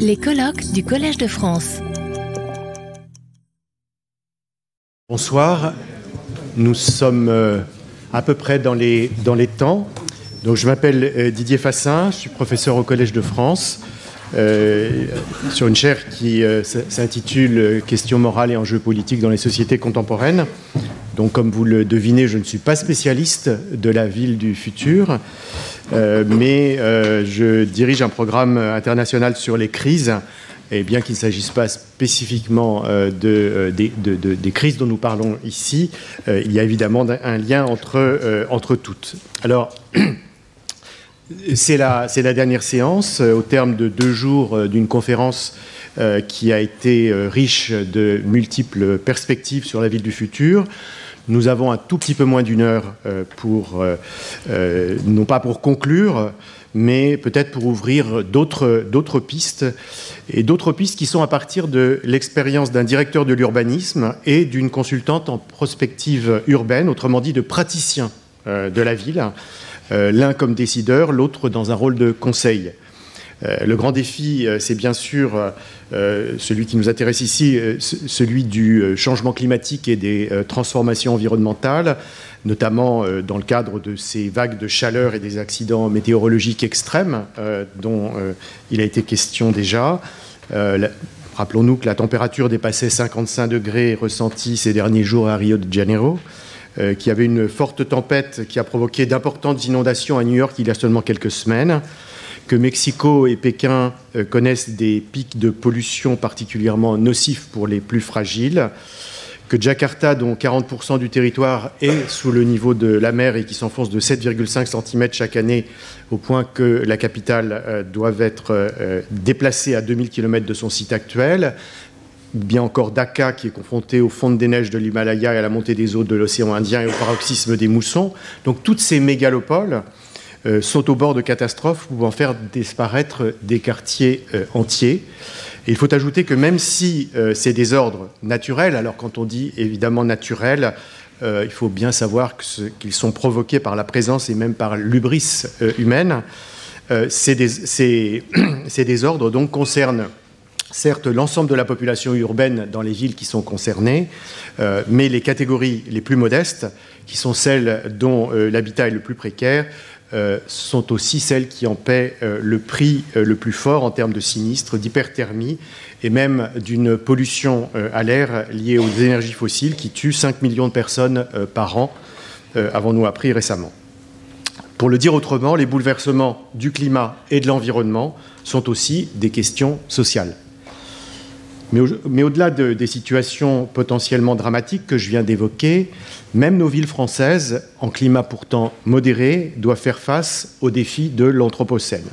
Les colloques du Collège de France. Bonsoir, nous sommes euh, à peu près dans les, temps. Donc, je m'appelle euh, Didier Fassin, je suis professeur au Collège de France euh, sur une chaire qui s'intitule Questions morales et enjeux politiques dans les sociétés contemporaines. Donc, comme vous le devinez, je ne suis pas spécialiste de la ville du futur, euh, mais euh, je dirige un programme international sur les crises. Et bien qu'il ne s'agisse pas spécifiquement euh, de, des crises dont nous parlons ici, il y a évidemment un lien entre, entre toutes. Alors, c'est la, la, dernière séance au terme de deux jours d'une conférence qui a été riche de multiples perspectives sur la ville du futur. Nous avons un tout petit peu moins d'une heure euh, pour, euh, euh, non pas pour conclure, mais peut-être pour ouvrir d'autres pistes, et d'autres pistes qui sont à partir de l'expérience d'un directeur de l'urbanisme et d'une consultante en prospective urbaine, autrement dit de praticien de la ville, l'un comme décideur, l'autre dans un rôle de conseil. Le grand défi, c'est bien sûr euh, celui qui nous intéresse ici, euh, celui du euh, changement climatique et des transformations environnementales, notamment dans le cadre de ces vagues de chaleur et des accidents météorologiques extrêmes dont il a été question déjà. Rappelons-nous que la température dépassait 55 degrés ressentis ces derniers jours à Rio de Janeiro, qu'il y avait une forte tempête qui a provoqué d'importantes inondations à New York il y a seulement quelques semaines, que Mexico et Pékin euh, connaissent des pics de pollution particulièrement nocifs pour les plus fragiles, que Jakarta, dont 40% du territoire est sous le niveau de la mer et qui s'enfonce de 7,5 cm chaque année, au point que la capitale euh, doit être euh, déplacée à 2000 km de son site actuel, bien encore Dhaka, qui est confronté au fond des neiges de l'Himalaya et à la montée des eaux de l'océan Indien et au paroxysme des moussons. Donc toutes ces mégalopoles euh, sont au bord de catastrophes pouvant faire disparaître des quartiers euh, entiers. il faut ajouter que même si euh, ces désordres naturels, alors quand on dit évidemment naturels, il faut bien savoir qu'ils sont provoqués par la présence et même par l'ubris humaine, ces, désordres donc concernent certes l'ensemble de la population urbaine dans les villes qui sont concernées, mais les catégories les plus modestes, qui sont celles dont l'habitat est le plus précaire, euh, sont aussi celles qui en paient euh, le prix euh, le plus fort en termes de sinistres, d'hyperthermie et même d'une pollution à l'air liée aux énergies fossiles qui tue 5 millions de personnes par an, avons-nous appris récemment. Pour le dire autrement, les bouleversements du climat et de l'environnement sont aussi des questions sociales. Mais, au-delà des situations potentiellement dramatiques que je viens d'évoquer, même nos villes françaises, en climat pourtant modéré, doivent faire face aux défis de l'Anthropocène.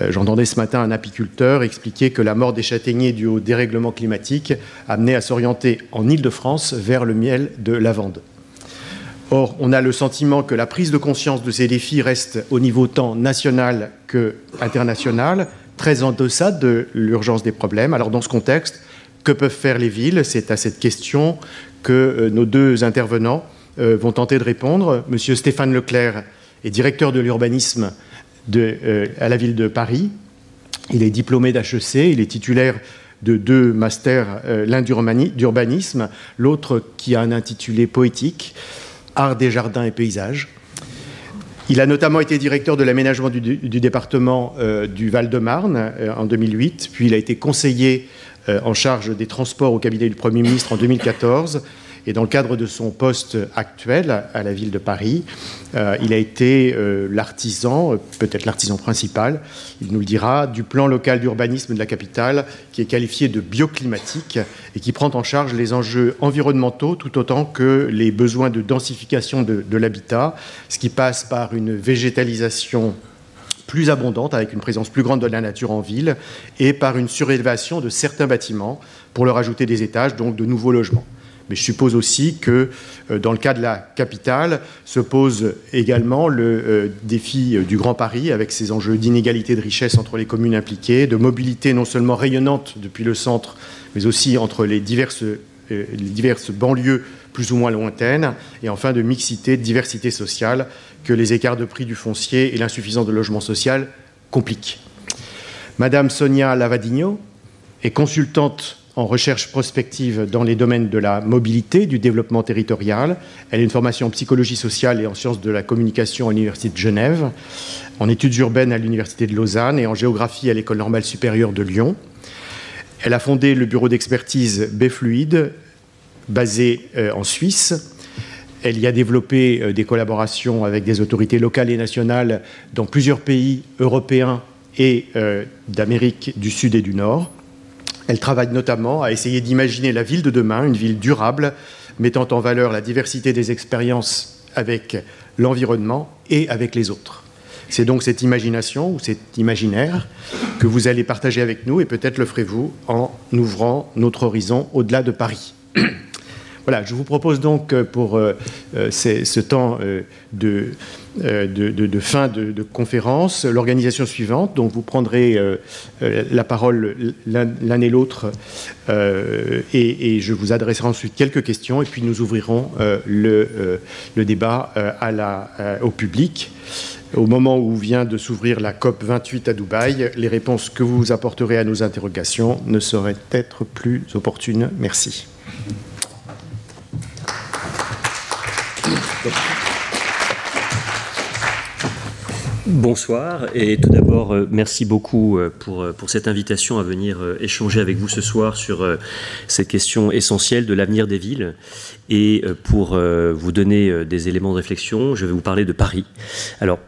Euh, j'entendais ce matin un apiculteur expliquer que la mort des châtaigniers due au dérèglement climatique amenait à s'orienter en Île-de-France vers le miel de lavande. Or, on a le sentiment que la prise de conscience de ces défis reste au niveau tant national que international, très en deçà de l'urgence des problèmes. Alors dans ce contexte, que peuvent faire les villes? C'est à cette question que euh, nos deux intervenants euh, vont tenter de répondre. Monsieur Stéphane Leclerc est directeur de l'urbanisme euh, à la ville de Paris. Il est diplômé d'HEC, il est titulaire de deux masters, l'un d'urbanisme, l'autre qui a un intitulé poétique, Art des jardins et paysages. Il a notamment été directeur de l'aménagement du, département euh, du Val-de-Marne euh, en 2008, puis il a été conseiller euh, en charge des transports au cabinet du Premier ministre en 2014. Et dans le cadre de son poste actuel à la ville de Paris, euh, il a été euh, l'artisan, peut-être l'artisan principal, il nous le dira, du plan local d'urbanisme de la capitale, qui est qualifié de bioclimatique et qui prend en charge les enjeux environnementaux tout autant que les besoins de densification de, de l'habitat, ce qui passe par une végétalisation plus abondante, avec une présence plus grande de la nature en ville, et par une surélévation de certains bâtiments pour leur ajouter des étages, donc de nouveaux logements. Mais je suppose aussi que euh, dans le cas de la capitale se pose également le euh, défi euh, du Grand Paris avec ses enjeux d'inégalité de richesse entre les communes impliquées, de mobilité non seulement rayonnante depuis le centre, mais aussi entre les diverses, banlieues plus ou moins lointaines, et enfin de mixité, de diversité sociale que les écarts de prix du foncier et l'insuffisance de logement social compliquent. Madame Sonia Lavadino est consultante en recherche prospective dans les domaines de la mobilité, du développement territorial. Elle a une formation en psychologie sociale et en sciences de la communication à l'Université de Genève, en études urbaines à l'Université de Lausanne et en géographie à l'École normale supérieure de Lyon. Elle a fondé le bureau d'expertise B-Fluide, basé euh, en Suisse. Elle y a développé euh, des collaborations avec des autorités locales et nationales dans plusieurs pays européens et euh, d'Amérique du Sud et du Nord. Elle travaille notamment à essayer d'imaginer la ville de demain, une ville durable, mettant en valeur la diversité des expériences avec l'environnement et avec les autres. C'est donc cette imagination ou cet imaginaire que vous allez partager avec nous et peut-être le ferez-vous en ouvrant notre horizon au-delà de Paris. Voilà, je vous propose donc euh, pour euh, euh, ce temps de, fin de, conférence l'organisation suivante. Donc vous prendrez la parole l'un et l'autre et, je vous adresserai ensuite quelques questions et puis nous ouvrirons le, débat au public. Au moment où vient de s'ouvrir la COP 28 à Dubaï, les réponses que vous apporterez à nos interrogations ne seraient être plus opportunes. Merci. Bonsoir et tout d'abord euh, merci beaucoup euh, pour, euh, pour cette invitation à venir échanger avec vous ce soir sur cette question essentielle de l'avenir des villes et pour vous donner des éléments de réflexion, je vais vous parler de Paris. Alors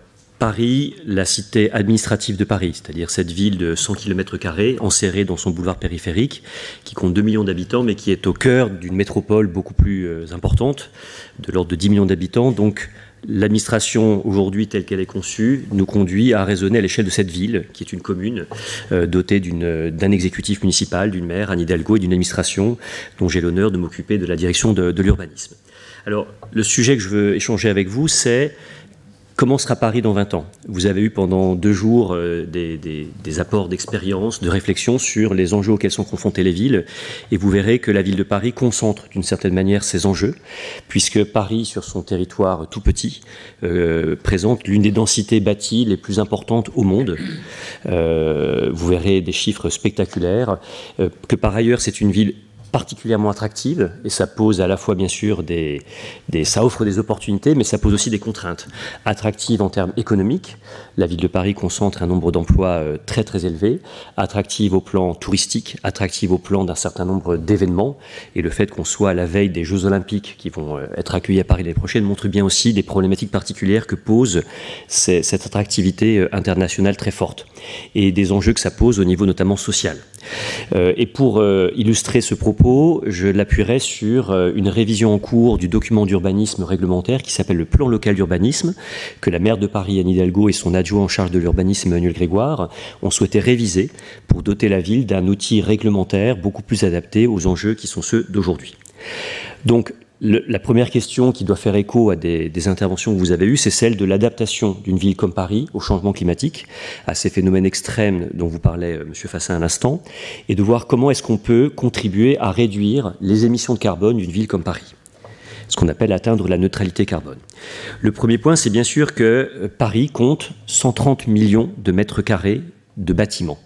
Paris, la cité administrative de Paris, c'est-à-dire cette ville de 100 km enserrée dans son boulevard périphérique, qui compte 2 millions d'habitants, mais qui est au cœur d'une métropole beaucoup plus importante, de l'ordre de 10 millions d'habitants. Donc l'administration aujourd'hui telle qu'elle est conçue nous conduit à raisonner à l'échelle de cette ville, qui est une commune euh, dotée d'un exécutif municipal, d'une maire, Anne Hidalgo, et d'une administration dont j'ai l'honneur de m'occuper de la direction de l'urbanisme. Alors, le sujet que je veux échanger avec vous, c'est Comment sera Paris dans 20 ans? Vous avez eu pendant deux jours euh, des, apports d'expérience, de réflexion sur les enjeux auxquels sont confrontées les villes, et vous verrez que la ville de Paris concentre d'une certaine manière ces enjeux, puisque Paris, sur son territoire tout petit, euh, présente l'une des densités bâties les plus importantes au monde. Euh, vous verrez des chiffres spectaculaires, que par ailleurs c'est une ville particulièrement attractive et ça pose à la fois bien sûr des, ça offre des opportunités mais ça pose aussi des contraintes attractive en termes économiques. La ville de Paris concentre un nombre d'emplois euh, très très élevé attractive au plan touristique attractive au plan d'un certain nombre d'événements et le fait qu'on soit à la veille des Jeux Olympiques qui vont euh, être accueillis à Paris l'année prochaine montre bien aussi des problématiques particulières que pose cette attractivité euh, internationale très forte et des enjeux que ça pose au niveau notamment social. Et pour illustrer ce propos, je l'appuierai sur euh, une révision en cours du document d'urbanisme réglementaire qui s'appelle le plan local d'urbanisme, que la maire de Paris, Anne Hidalgo, et son adjoint en charge de l'urbanisme, Emmanuel Grégoire, ont souhaité réviser pour doter la ville d'un outil réglementaire beaucoup plus adapté aux enjeux qui sont ceux d'aujourd'hui. Donc, la première question qui doit faire écho à des, interventions que vous avez eues, c'est celle de l'adaptation d'une ville comme Paris au changement climatique, à ces phénomènes extrêmes dont vous parlait euh, M. Fassin à l'instant, et de voir comment est-ce qu'on peut contribuer à réduire les émissions de carbone d'une ville comme Paris ce qu'on appelle atteindre la neutralité carbone. Le premier point, c'est bien sûr que euh, Paris compte 130 millions de mètres carrés de bâtiments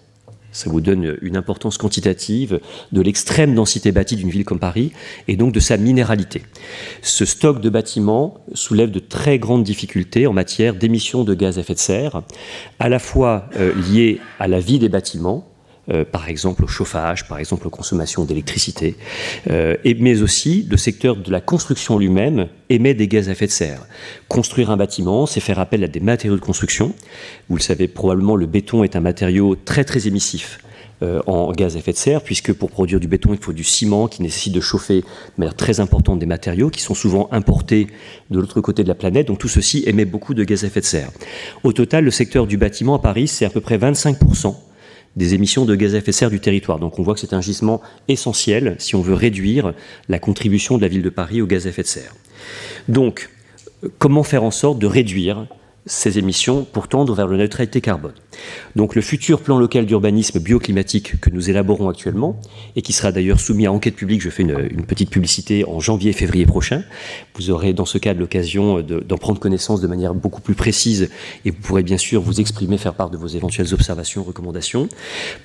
ça vous donne une importance quantitative de l'extrême densité bâtie d'une ville comme Paris et donc de sa minéralité. Ce stock de bâtiments soulève de très grandes difficultés en matière d'émissions de gaz à effet de serre, à la fois euh, liées à la vie des bâtiments, euh, par exemple au chauffage, par exemple aux consommations d'électricité, euh, mais aussi le secteur de la construction lui-même émet des gaz à effet de serre. Construire un bâtiment, c'est faire appel à des matériaux de construction. Vous le savez probablement, le béton est un matériau très très émissif. Euh, en gaz à effet de serre, puisque pour produire du béton, il faut du ciment qui nécessite de chauffer de manière très importante des matériaux qui sont souvent importés de l'autre côté de la planète. Donc tout ceci émet beaucoup de gaz à effet de serre. Au total, le secteur du bâtiment à Paris, c'est à peu près 25% des émissions de gaz à effet de serre du territoire. Donc on voit que c'est un gisement essentiel si on veut réduire la contribution de la ville de Paris au gaz à effet de serre. Donc, comment faire en sorte de réduire ces émissions pour tendre vers la neutralité carbone. Donc le futur plan local d'urbanisme bioclimatique que nous élaborons actuellement, et qui sera d'ailleurs soumis à enquête publique, je fais une, petite publicité en janvier et février prochain, vous aurez dans ce cas l'occasion d'en prendre connaissance de manière beaucoup plus précise, et vous pourrez bien sûr vous exprimer, faire part de vos éventuelles observations, recommandations,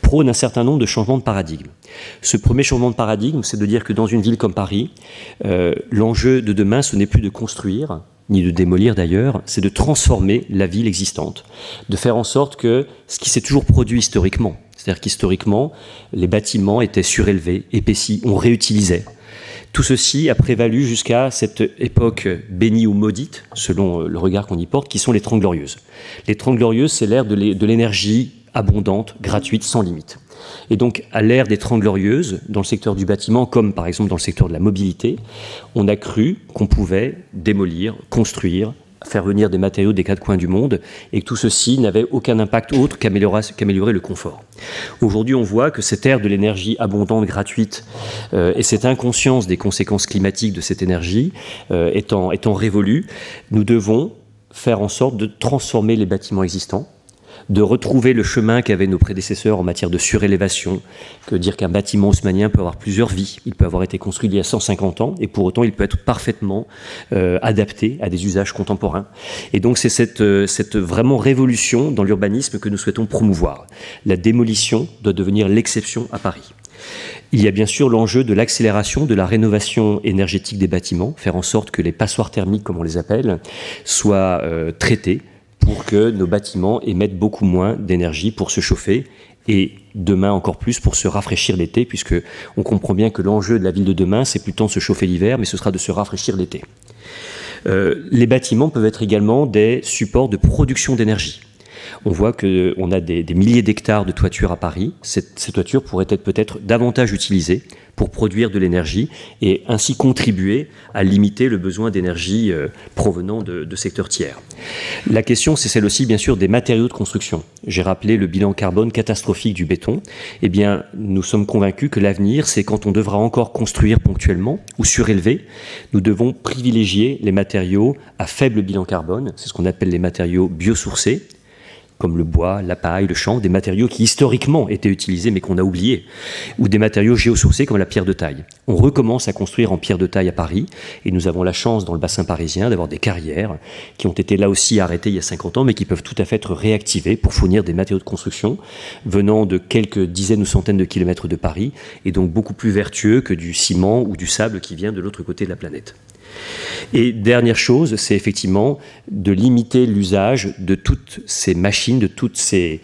prône un certain nombre de changements de paradigme. Ce premier changement de paradigme, c'est de dire que dans une ville comme Paris, euh, l'enjeu de demain, ce n'est plus de construire, ni de démolir d'ailleurs, c'est de transformer la ville existante, de faire en sorte que ce qui s'est toujours produit historiquement, c'est-à-dire qu'historiquement, les bâtiments étaient surélevés, épaissis, on réutilisait. Tout ceci a prévalu jusqu'à cette époque bénie ou maudite, selon le regard qu'on y porte, qui sont les Trente Glorieuses. Les Trente Glorieuses, c'est l'ère de l'énergie abondante, gratuite, sans limite. Et donc, à l'ère des Trente Glorieuses, dans le secteur du bâtiment, comme par exemple dans le secteur de la mobilité, on a cru qu'on pouvait démolir, construire, faire venir des matériaux des quatre coins du monde, et que tout ceci n'avait aucun impact autre qu'améliorer le confort. Aujourd'hui, on voit que cette ère de l'énergie abondante, gratuite, euh, et cette inconscience des conséquences climatiques de cette énergie euh, étant, étant révolue, nous devons faire en sorte de transformer les bâtiments existants, de retrouver le chemin qu'avaient nos prédécesseurs en matière de surélévation, que dire qu'un bâtiment haussmanien peut avoir plusieurs vies. Il peut avoir été construit il y a 150 ans et pour autant il peut être parfaitement euh, adapté à des usages contemporains. Et donc c'est cette, euh, cette vraiment révolution dans l'urbanisme que nous souhaitons promouvoir. La démolition doit devenir l'exception à Paris. Il y a bien sûr l'enjeu de l'accélération de la rénovation énergétique des bâtiments, faire en sorte que les passoires thermiques, comme on les appelle, soient euh, traités pour que nos bâtiments émettent beaucoup moins d'énergie pour se chauffer et demain encore plus pour se rafraîchir l'été, puisque on comprend bien que l'enjeu de la ville de demain, c'est plutôt de se chauffer l'hiver, mais ce sera de se rafraîchir l'été. Euh, les bâtiments peuvent être également des supports de production d'énergie. On voit qu'on a des, milliers d'hectares de toitures à Paris. Ces toitures pourraient être peut-être davantage utilisées pour produire de l'énergie et ainsi contribuer à limiter le besoin d'énergie euh, provenant de, secteurs tiers. La question, c'est celle aussi, bien sûr, des matériaux de construction. J'ai rappelé le bilan carbone catastrophique du béton. Eh bien, nous sommes convaincus que l'avenir, c'est quand on devra encore construire ponctuellement ou surélever, nous devons privilégier les matériaux à faible bilan carbone. C'est ce qu'on appelle les matériaux biosourcés comme le bois, la paille, le chanvre, des matériaux qui historiquement étaient utilisés mais qu'on a oubliés, ou des matériaux géosourcés comme la pierre de taille. On recommence à construire en pierre de taille à Paris, et nous avons la chance dans le bassin parisien d'avoir des carrières qui ont été là aussi arrêtées il y a 50 ans, mais qui peuvent tout à fait être réactivées pour fournir des matériaux de construction venant de quelques dizaines ou centaines de kilomètres de Paris, et donc beaucoup plus vertueux que du ciment ou du sable qui vient de l'autre côté de la planète. Et dernière chose, c'est effectivement de limiter l'usage de toutes ces machines, de, tous ces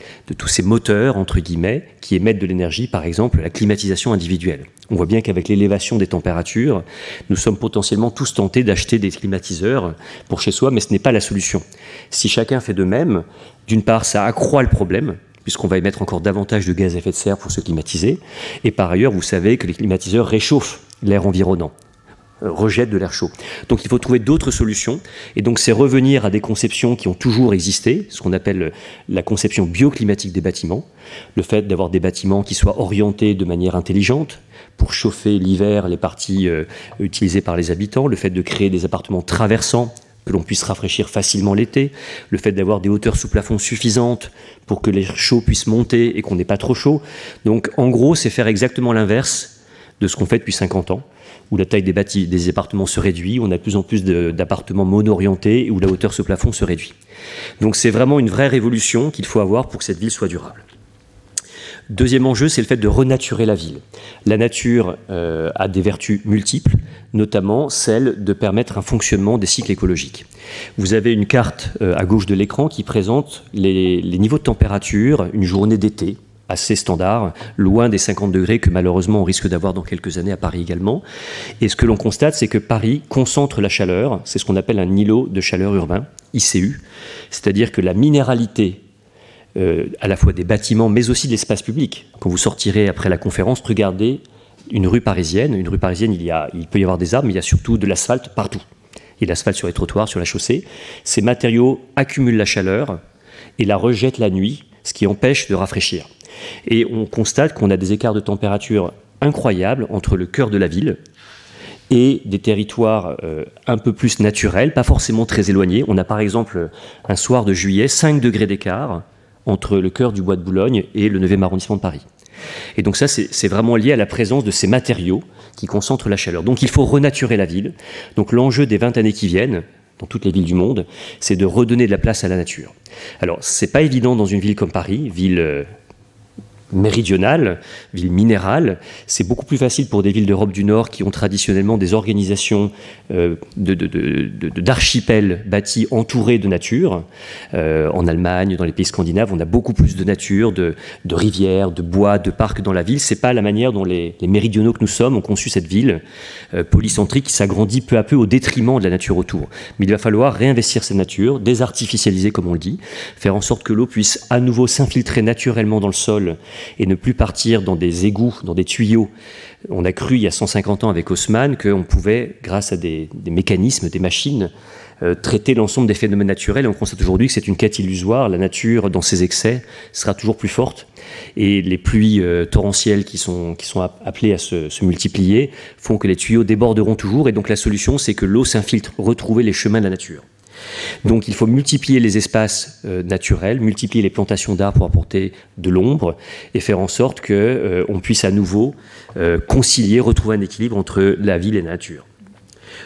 moteurs, entre guillemets, qui émettent de l'énergie, par exemple la climatisation individuelle. On voit bien qu'avec l'élévation des températures, nous sommes potentiellement tous tentés d'acheter des climatiseurs pour chez soi, mais ce n'est pas la solution. Si chacun fait de même, d'une part, ça accroît le problème, puisqu'on va émettre encore davantage de gaz à effet de serre pour se climatiser, et par ailleurs, vous savez que les climatiseurs réchauffent l'air environnant. Euh, rejette de l'air chaud. Donc il faut trouver d'autres solutions. Et donc c'est revenir à des conceptions qui ont toujours existé, ce qu'on appelle la conception bioclimatique des bâtiments, le fait d'avoir des bâtiments qui soient orientés de manière intelligente pour chauffer l'hiver les parties euh, utilisées par les habitants, le fait de créer des appartements traversants que l'on puisse rafraîchir facilement l'été, le fait d'avoir des hauteurs sous plafond suffisantes pour que l'air chaud puisse monter et qu'on n'ait pas trop chaud. Donc en gros, c'est faire exactement l'inverse de ce qu'on fait depuis 50 ans où la taille des, bâtis, des appartements se réduit, où on a de plus en plus d'appartements mono-orientés et où la hauteur sous plafond se réduit. Donc c'est vraiment une vraie révolution qu'il faut avoir pour que cette ville soit durable. Deuxième enjeu, c'est le fait de renaturer la ville. La nature euh, a des vertus multiples, notamment celle de permettre un fonctionnement des cycles écologiques. Vous avez une carte euh, à gauche de l'écran qui présente les niveaux de température une journée d'été assez standard, loin des 50 degrés que malheureusement on risque d'avoir dans quelques années à Paris également. Et ce que l'on constate, c'est que Paris concentre la chaleur, c'est ce qu'on appelle un îlot de chaleur urbain, ICU, c'est-à-dire que la minéralité euh, à la fois des bâtiments mais aussi de l'espace public. Quand vous sortirez après la conférence, regardez une rue parisienne. Une rue parisienne, il, y a, il peut y avoir des arbres, mais il y a surtout de l'asphalte partout. Il y a l'asphalte sur les trottoirs, sur la chaussée. Ces matériaux accumulent la chaleur et la rejettent la nuit, ce qui empêche de rafraîchir. Et on constate qu'on a des écarts de température incroyables entre le cœur de la ville et des territoires euh, un peu plus naturels, pas forcément très éloignés. On a par exemple un soir de juillet 5 degrés d'écart entre le cœur du bois de Boulogne et le 9e arrondissement de Paris. Et donc ça, c'est vraiment lié à la présence de ces matériaux qui concentrent la chaleur. Donc il faut renaturer la ville. Donc l'enjeu des 20 années qui viennent, dans toutes les villes du monde, c'est de redonner de la place à la nature. Alors, c'est pas évident dans une ville comme Paris, ville euh, méridionale, ville minérale, c'est beaucoup plus facile pour des villes d'Europe du Nord qui ont traditionnellement des organisations euh, d'archipels bâtis entourés de nature. Euh, en Allemagne, dans les pays scandinaves, on a beaucoup plus de nature, de, rivières, de bois, de parcs dans la ville. C'est pas la manière dont les, méridionaux que nous sommes ont conçu cette ville euh, polycentrique qui s'agrandit peu à peu au détriment de la nature autour. Mais il va falloir réinvestir cette nature, désartificialiser comme on le dit, faire en sorte que l'eau puisse à nouveau s'infiltrer naturellement dans le sol et ne plus partir dans des égouts, dans des tuyaux. On a cru il y a 150 ans avec Haussmann qu'on pouvait, grâce à des, mécanismes, des machines, euh, traiter l'ensemble des phénomènes naturels. On constate aujourd'hui que c'est une quête illusoire. La nature, dans ses excès, sera toujours plus forte. Et les pluies euh, torrentielles qui sont, appelées à se, multiplier font que les tuyaux déborderont toujours. Et donc la solution, c'est que l'eau s'infiltre, retrouver les chemins de la nature. Donc il faut multiplier les espaces euh, naturels, multiplier les plantations d'arbres pour apporter de l'ombre et faire en sorte qu'on euh, puisse à nouveau euh, concilier, retrouver un équilibre entre la ville et la nature.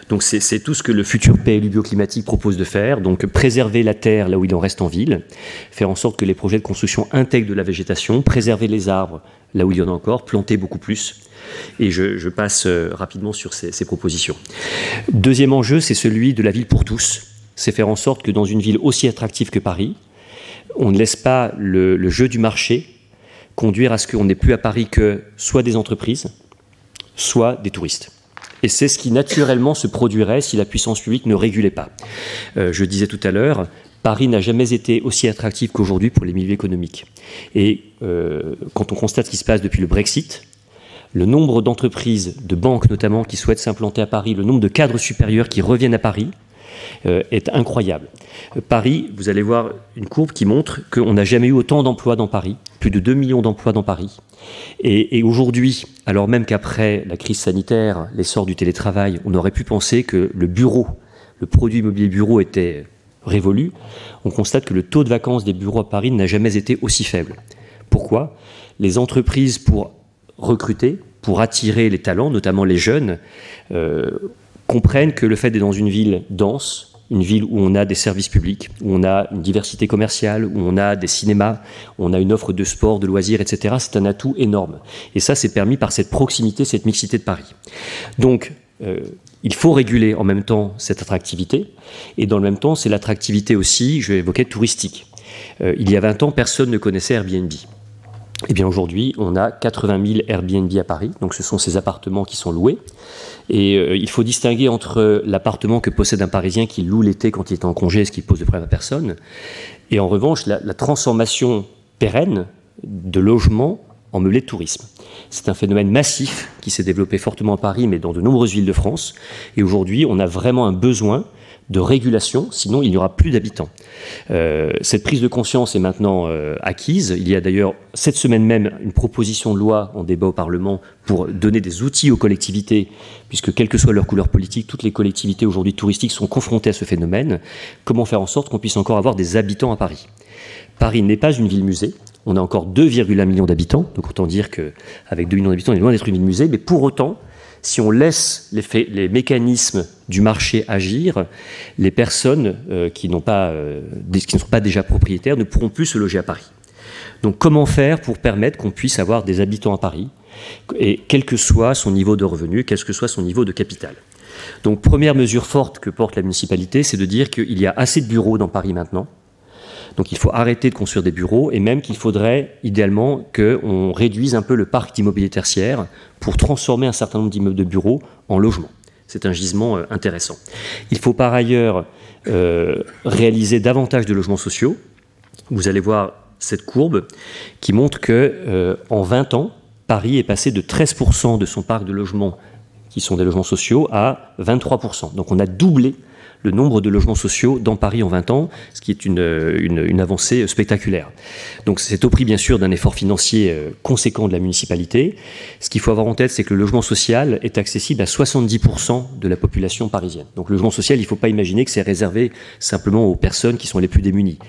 Donc c'est tout ce que le futur PLU bioclimatique propose de faire. Donc préserver la terre là où il en reste en ville, faire en sorte que les projets de construction intègrent de la végétation, préserver les arbres là où il y en a encore, planter beaucoup plus. Et je, passe rapidement sur ces propositions. Deuxième enjeu, c'est celui de la ville pour tous c'est faire en sorte que dans une ville aussi attractive que Paris, on ne laisse pas le, jeu du marché conduire à ce qu'on n'ait plus à Paris que soit des entreprises, soit des touristes. Et c'est ce qui naturellement se produirait si la puissance publique ne régulait pas. Euh, je disais tout à l'heure, Paris n'a jamais été aussi attractif qu'aujourd'hui pour les milieux économiques. Et euh, quand on constate ce qui se passe depuis le Brexit, le nombre d'entreprises, de banques notamment, qui souhaitent s'implanter à Paris, le nombre de cadres supérieurs qui reviennent à Paris, est incroyable. Paris, vous allez voir une courbe qui montre qu'on n'a jamais eu autant d'emplois dans Paris, plus de 2 millions d'emplois dans Paris. Et, aujourd'hui, alors même qu'après la crise sanitaire, l'essor du télétravail, on aurait pu penser que le bureau, le produit immobilier bureau était révolu, on constate que le taux de vacances des bureaux à Paris n'a jamais été aussi faible. Pourquoi? Les entreprises, pour recruter, pour attirer les talents, notamment les jeunes, euh, comprennent que le fait d'être dans une ville dense, une ville où on a des services publics, où on a une diversité commerciale, où on a des cinémas, où on a une offre de sport, de loisirs, etc., c'est un atout énorme. Et ça, c'est permis par cette proximité, cette mixité de Paris. Donc, euh, il faut réguler en même temps cette attractivité, et dans le même temps, c'est l'attractivité aussi, je évoquer, touristique. Euh, il y a 20 ans, personne ne connaissait Airbnb. Eh bien aujourd'hui, on a 80 000 Airbnb à Paris, donc ce sont ces appartements qui sont loués. Et euh, il faut distinguer entre l'appartement que possède un Parisien qui loue l'été quand il est en congé, ce qui pose de problème à personne, et en revanche la, transformation pérenne de logements en meublé de tourisme. C'est un phénomène massif qui s'est développé fortement à Paris, mais dans de nombreuses villes de France. Et aujourd'hui, on a vraiment un besoin de régulation, sinon il n'y aura plus d'habitants. Euh, cette prise de conscience est maintenant euh, acquise. Il y a d'ailleurs cette semaine même une proposition de loi en débat au Parlement pour donner des outils aux collectivités, puisque quelle que soit leur couleur politique, toutes les collectivités aujourd'hui touristiques sont confrontées à ce phénomène. Comment faire en sorte qu'on puisse encore avoir des habitants à Paris? Paris n'est pas une ville-musée. On a encore 2,1 millions d'habitants, donc autant dire qu'avec 2 millions d'habitants, on est loin d'être une ville-musée, mais pour autant, si on laisse les, mécanismes du marché agir, les personnes euh, euh, qui ne sont pas déjà propriétaires ne pourront plus se loger à Paris. Donc comment faire pour permettre qu'on puisse avoir des habitants à Paris, quel que soit son niveau de revenu, quel que soit son niveau de capital? Donc première mesure forte que porte la municipalité, c'est de dire qu'il y a assez de bureaux dans Paris maintenant, donc il faut arrêter de construire des bureaux et même qu'il faudrait idéalement qu'on réduise un peu le parc d'immobilier tertiaire pour transformer un certain nombre d'immeubles de bureaux en logements. C'est un gisement euh, intéressant. Il faut par ailleurs euh, réaliser davantage de logements sociaux. Vous allez voir cette courbe qui montre que euh, en 20 ans, Paris est passé de 13% de son parc de logements qui sont des logements sociaux à 23%. Donc on a doublé le nombre de logements sociaux dans Paris en 20 ans, ce qui est une, une, avancée spectaculaire. Donc c'est au prix bien sûr d'un effort financier euh, conséquent de la municipalité. Ce qu'il faut avoir en tête, c'est que le logement social est accessible à 70% de la population parisienne. Donc le logement social, il ne faut pas imaginer que c'est réservé simplement aux personnes qui sont les plus démunies.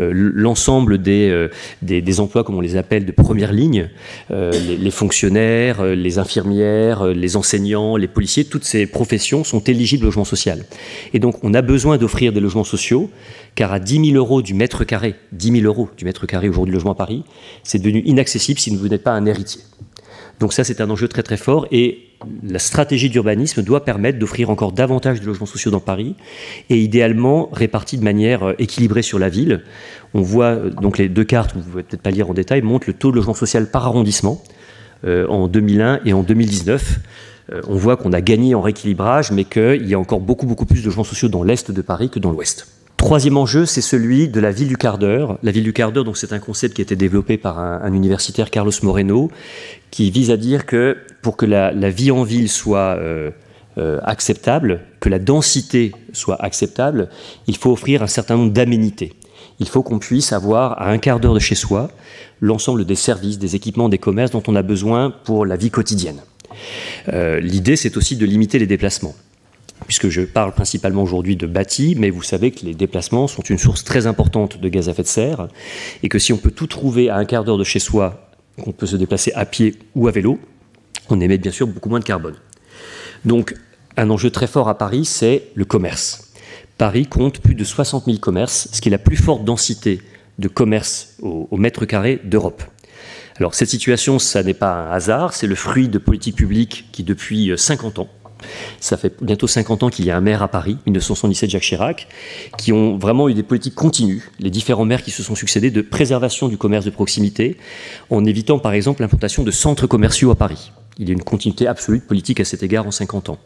Euh, l'ensemble des, euh, des, des, emplois, comme on les appelle, de première ligne, les, les, fonctionnaires, les infirmières, les enseignants, les policiers, toutes ces professions sont éligibles au logement social. Et donc on a besoin d'offrir des logements sociaux, car à 10 000 euros du mètre carré, 10 000 euros du mètre carré aujourd'hui logement à Paris, c'est devenu inaccessible si vous n'êtes pas un héritier. Donc ça, c'est un enjeu très très fort et la stratégie d'urbanisme doit permettre d'offrir encore davantage de logements sociaux dans Paris et idéalement répartis de manière euh, équilibrée sur la ville. On voit euh, donc les deux cartes, vous ne pouvez peut-être pas lire en détail, montrent le taux de logement social par arrondissement euh, en 2001 et en 2019. On voit qu'on a gagné en rééquilibrage, mais qu'il y a encore beaucoup beaucoup plus de logements sociaux dans l'est de Paris que dans l'ouest. Troisième enjeu, c'est celui de la ville du quart d'heure. La ville du quart d'heure, c'est un concept qui a été développé par un, universitaire, Carlos Moreno, qui vise à dire que pour que la, vie en ville soit euh, euh, acceptable, que la densité soit acceptable, il faut offrir un certain nombre d'aménités. Il faut qu'on puisse avoir à un quart d'heure de chez soi l'ensemble des services, des équipements, des commerces dont on a besoin pour la vie quotidienne. Euh, l'idée, c'est aussi de limiter les déplacements puisque je parle principalement aujourd'hui de bâti, mais vous savez que les déplacements sont une source très importante de gaz à effet de serre, et que si on peut tout trouver à un quart d'heure de chez soi, qu'on peut se déplacer à pied ou à vélo, on émet bien sûr beaucoup moins de carbone. Donc un enjeu très fort à Paris, c'est le commerce. Paris compte plus de 60 000 commerces, ce qui est la plus forte densité de commerce au, au mètre carré d'Europe. Alors cette situation, ça n'est pas un hasard, c'est le fruit de politiques publiques qui depuis 50 ans ça fait bientôt 50 ans qu'il y a un maire à Paris, 1977 Jacques Chirac, qui ont vraiment eu des politiques continues, les différents maires qui se sont succédés, de préservation du commerce de proximité, en évitant par exemple l'implantation de centres commerciaux à Paris. Il y a une continuité absolue politique à cet égard en 50 ans.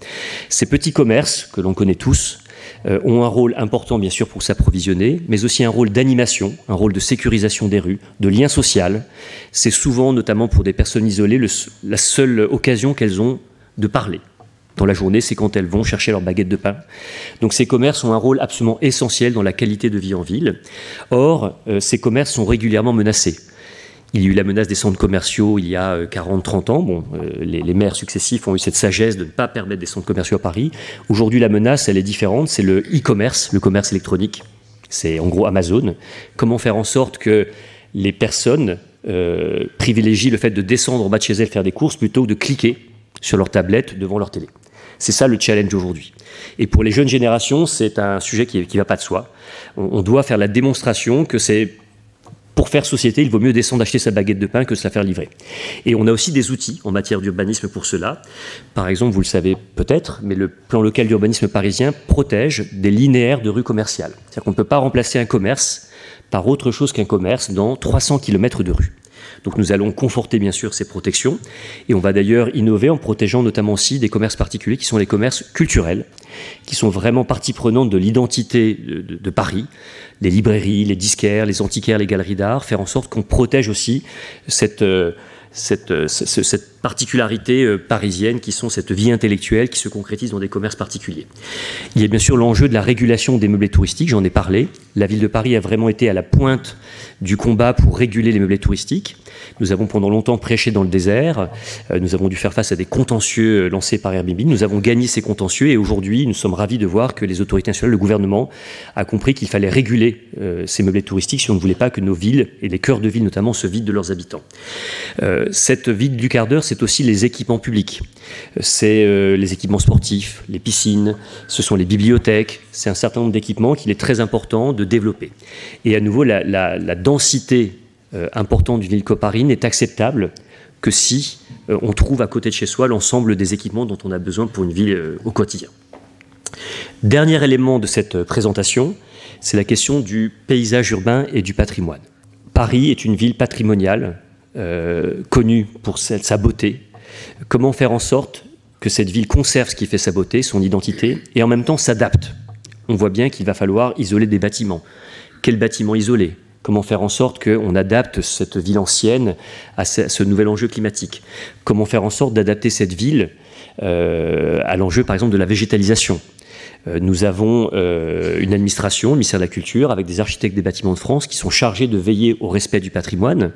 Ces petits commerces, que l'on connaît tous, euh, ont un rôle important bien sûr pour s'approvisionner, mais aussi un rôle d'animation, un rôle de sécurisation des rues, de lien social. C'est souvent, notamment pour des personnes isolées, la seule occasion qu'elles ont de parler, dans la journée, c'est quand elles vont chercher leur baguette de pain. Donc ces commerces ont un rôle absolument essentiel dans la qualité de vie en ville. Or, euh, ces commerces sont régulièrement menacés. Il y a eu la menace des centres commerciaux il y a 40-30 euh, ans. Bon, euh, les, maires successifs ont eu cette sagesse de ne pas permettre des centres commerciaux à Paris. Aujourd'hui, la menace, elle est différente. C'est le e-commerce, le commerce électronique. C'est en gros Amazon. Comment faire en sorte que les personnes privilégient le fait de descendre en bas de chez elles faire des courses plutôt que de cliquer sur leur tablette devant leur télé? C'est ça le challenge aujourd'hui. Et pour les jeunes générations, c'est un sujet qui ne va pas de soi. On, doit faire la démonstration que c'est pour faire société, il vaut mieux descendre acheter sa baguette de pain que se la faire livrer. Et on a aussi des outils en matière d'urbanisme pour cela. Par exemple, vous le savez peut-être, mais le plan local d'urbanisme parisien protège des linéaires de rues commerciales. C'est-à-dire qu'on ne peut pas remplacer un commerce par autre chose qu'un commerce dans 300 km de rue. Donc nous allons conforter bien sûr ces protections. Et on va d'ailleurs innover en protégeant notamment aussi des commerces particuliers qui sont les commerces culturels, qui sont vraiment partie prenante de l'identité de, Paris, les librairies, les disquaires, les antiquaires, les galeries d'art, faire en sorte qu'on protège aussi cette... Euh, euh, cette, particularité euh, parisienne qui sont cette vie intellectuelle qui se concrétise dans des commerces particuliers. Il y a bien sûr l'enjeu de la régulation des meublés touristiques, j'en ai parlé. La ville de Paris a vraiment été à la pointe du combat pour réguler les meublés touristiques. Nous avons pendant longtemps prêché dans le désert. Euh, nous avons dû faire face à des contentieux lancés par Airbnb. Nous avons gagné ces contentieux et aujourd'hui, nous sommes ravis de voir que les autorités nationales, le gouvernement, a compris qu'il fallait réguler ces meublés touristiques si on ne voulait pas que nos villes et les cœurs de ville notamment se vident de leurs habitants cette ville du quart d'heure, c'est aussi les équipements publics. C'est euh, les équipements sportifs, les piscines, ce sont les bibliothèques, c'est un certain nombre d'équipements qu'il est très important de développer. Et à nouveau, la, densité euh, importante d'une ville coparine n'est acceptable que si euh, on trouve à côté de chez soi l'ensemble des équipements dont on a besoin pour une ville au quotidien. Dernier élément de cette présentation, c'est la question du paysage urbain et du patrimoine. Paris est une ville patrimoniale euh, connue pour sa beauté. Comment faire en sorte que cette ville conserve ce qui fait sa beauté, son identité, et en même temps s'adapte? On voit bien qu'il va falloir isoler des bâtiments. Quels bâtiments isoler? Comment faire en sorte qu'on adapte cette ville ancienne à ce, nouvel enjeu climatique? Comment faire en sorte d'adapter cette ville euh, à l'enjeu, par exemple, de la végétalisation? Nous avons une administration, le ministère de la Culture, avec des architectes des bâtiments de France qui sont chargés de veiller au respect du patrimoine.